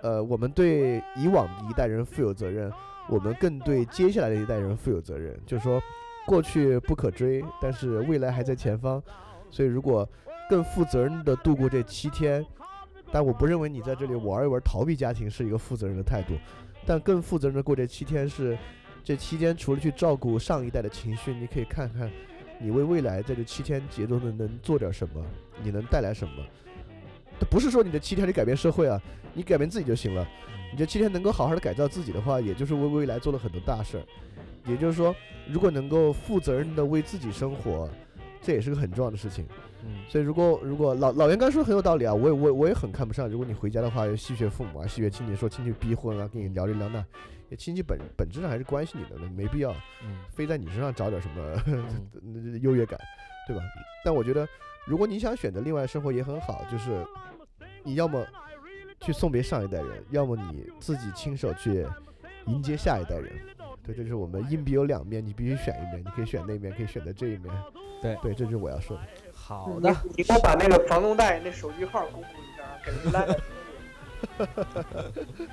呃，我们对以往的一代人负有责任，我们更对接下来的一代人负有责任。就是说，过去不可追，但是未来还在前方。所以如果更负责任的度过这七天，但我不认为你在这里玩一玩逃避家庭是一个负责任的态度。但更负责任的过这七天是，这期间除了去照顾上一代的情绪，你可以看看你为未来在这七天节奏的能做点什么，你能带来什么。不是说你的七天里改变社会啊，你改变自己就行了。你这七天能够好好的改造自己的话，也就是为未来做了很多大事儿。也就是说，如果能够负责任的为自己生活，这也是个很重要的事情。嗯，所以如果如果老老袁刚说很有道理啊，我也我我也很看不上。如果你回家的话，戏谑父母啊，戏谑亲戚，说亲戚逼婚啊，跟你聊这聊那，亲戚本本质上还是关心你的，没必要，嗯，非在你身上找点什么优越感，对吧？但我觉得，如果你想选择另外生活也很好，就是你要么去送别上一代人，要么你自己亲手去迎接下一代人。对，这就是我们硬币有两面，你必须选一面，你可以选那面，可以选择这一面。对对，这就是我要说的。好的，你给我把那个房东大爷那手机号公布一下，给人拉 *laughs*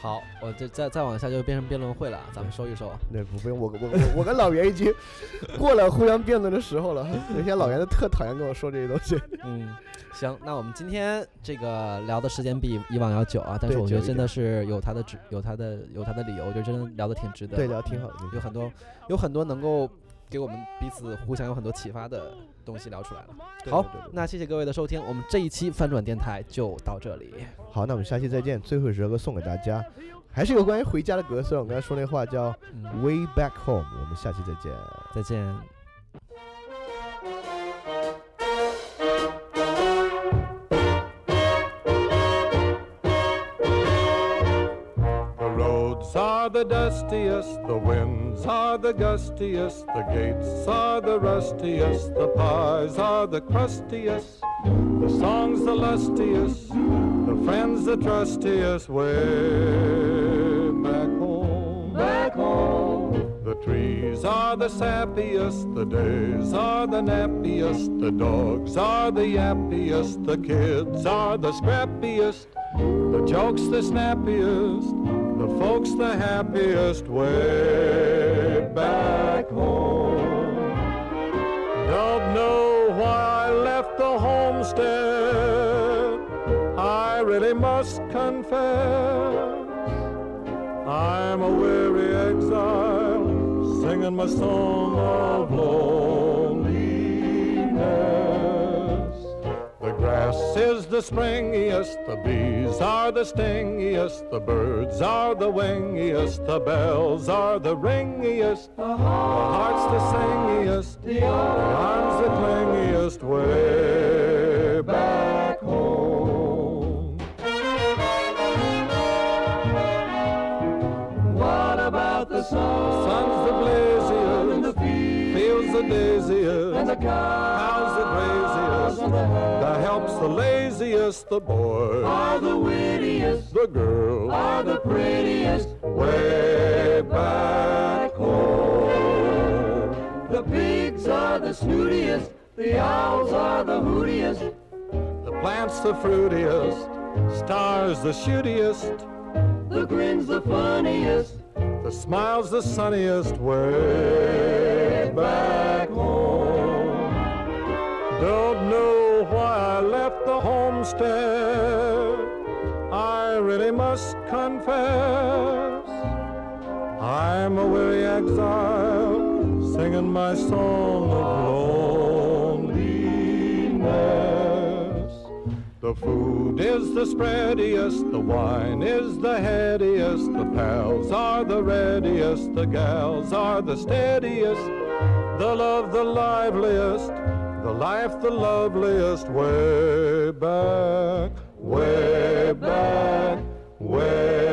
好，我这再再往下就变成辩论会了，咱们收一收。那不用，我我我我跟老袁已经过了互相辩论的时候了。有些老袁都特讨厌跟我说这些东西。*laughs* 嗯，行，那我们今天这个聊的时间比以往要久啊，但是我觉得真的是有他的值，有他的有他的理由，我觉得真的聊的挺值得。对，聊挺好的，有很多有很多能够给我们彼此互相有很多启发的。东西聊出来了，好，那谢谢各位的收听，我们这一期翻转电台就到这里。好，那我们下期再见。最后一首歌送给大家，还是有关于回家的歌，虽然我刚才说那话叫 Way Back Home。我们下期再见，再见。The dustiest, the winds are the gustiest, the gates are the rustiest, the pies are the crustiest, the songs the lustiest, the friends the trustiest, way back home. Back home. The trees are the sappiest, the days are the nappiest, the dogs are the yappiest, the kids are the scrappiest, the jokes the snappiest folks the happiest way back home. Don't know why I left the homestead. I really must confess. I'm a weary exile singing my song of loneliness. Grass is the springiest, the bees are the stingiest, the birds are the wingiest, the bells are the ringiest, the heart's the singiest, the arms the clingiest, way back home. What about the sun? Sun's the blaziest, and the fields the daisiest, and the craziest, the laziest, the boys. Are the wittiest, the girls. Are the prettiest, way back home. The pigs are the snootiest, the owls are the hootiest, the plants the fruitiest, stars the shootiest, the grin's the funniest, the smile's the sunniest, way back home. Don't know why I left the. I really must confess. I'm a weary exile singing my song of loneliness. The food is the spreadiest, the wine is the headiest, the pals are the readiest, the gals are the steadiest, the love the liveliest, the life the loveliest way back, way back, way back.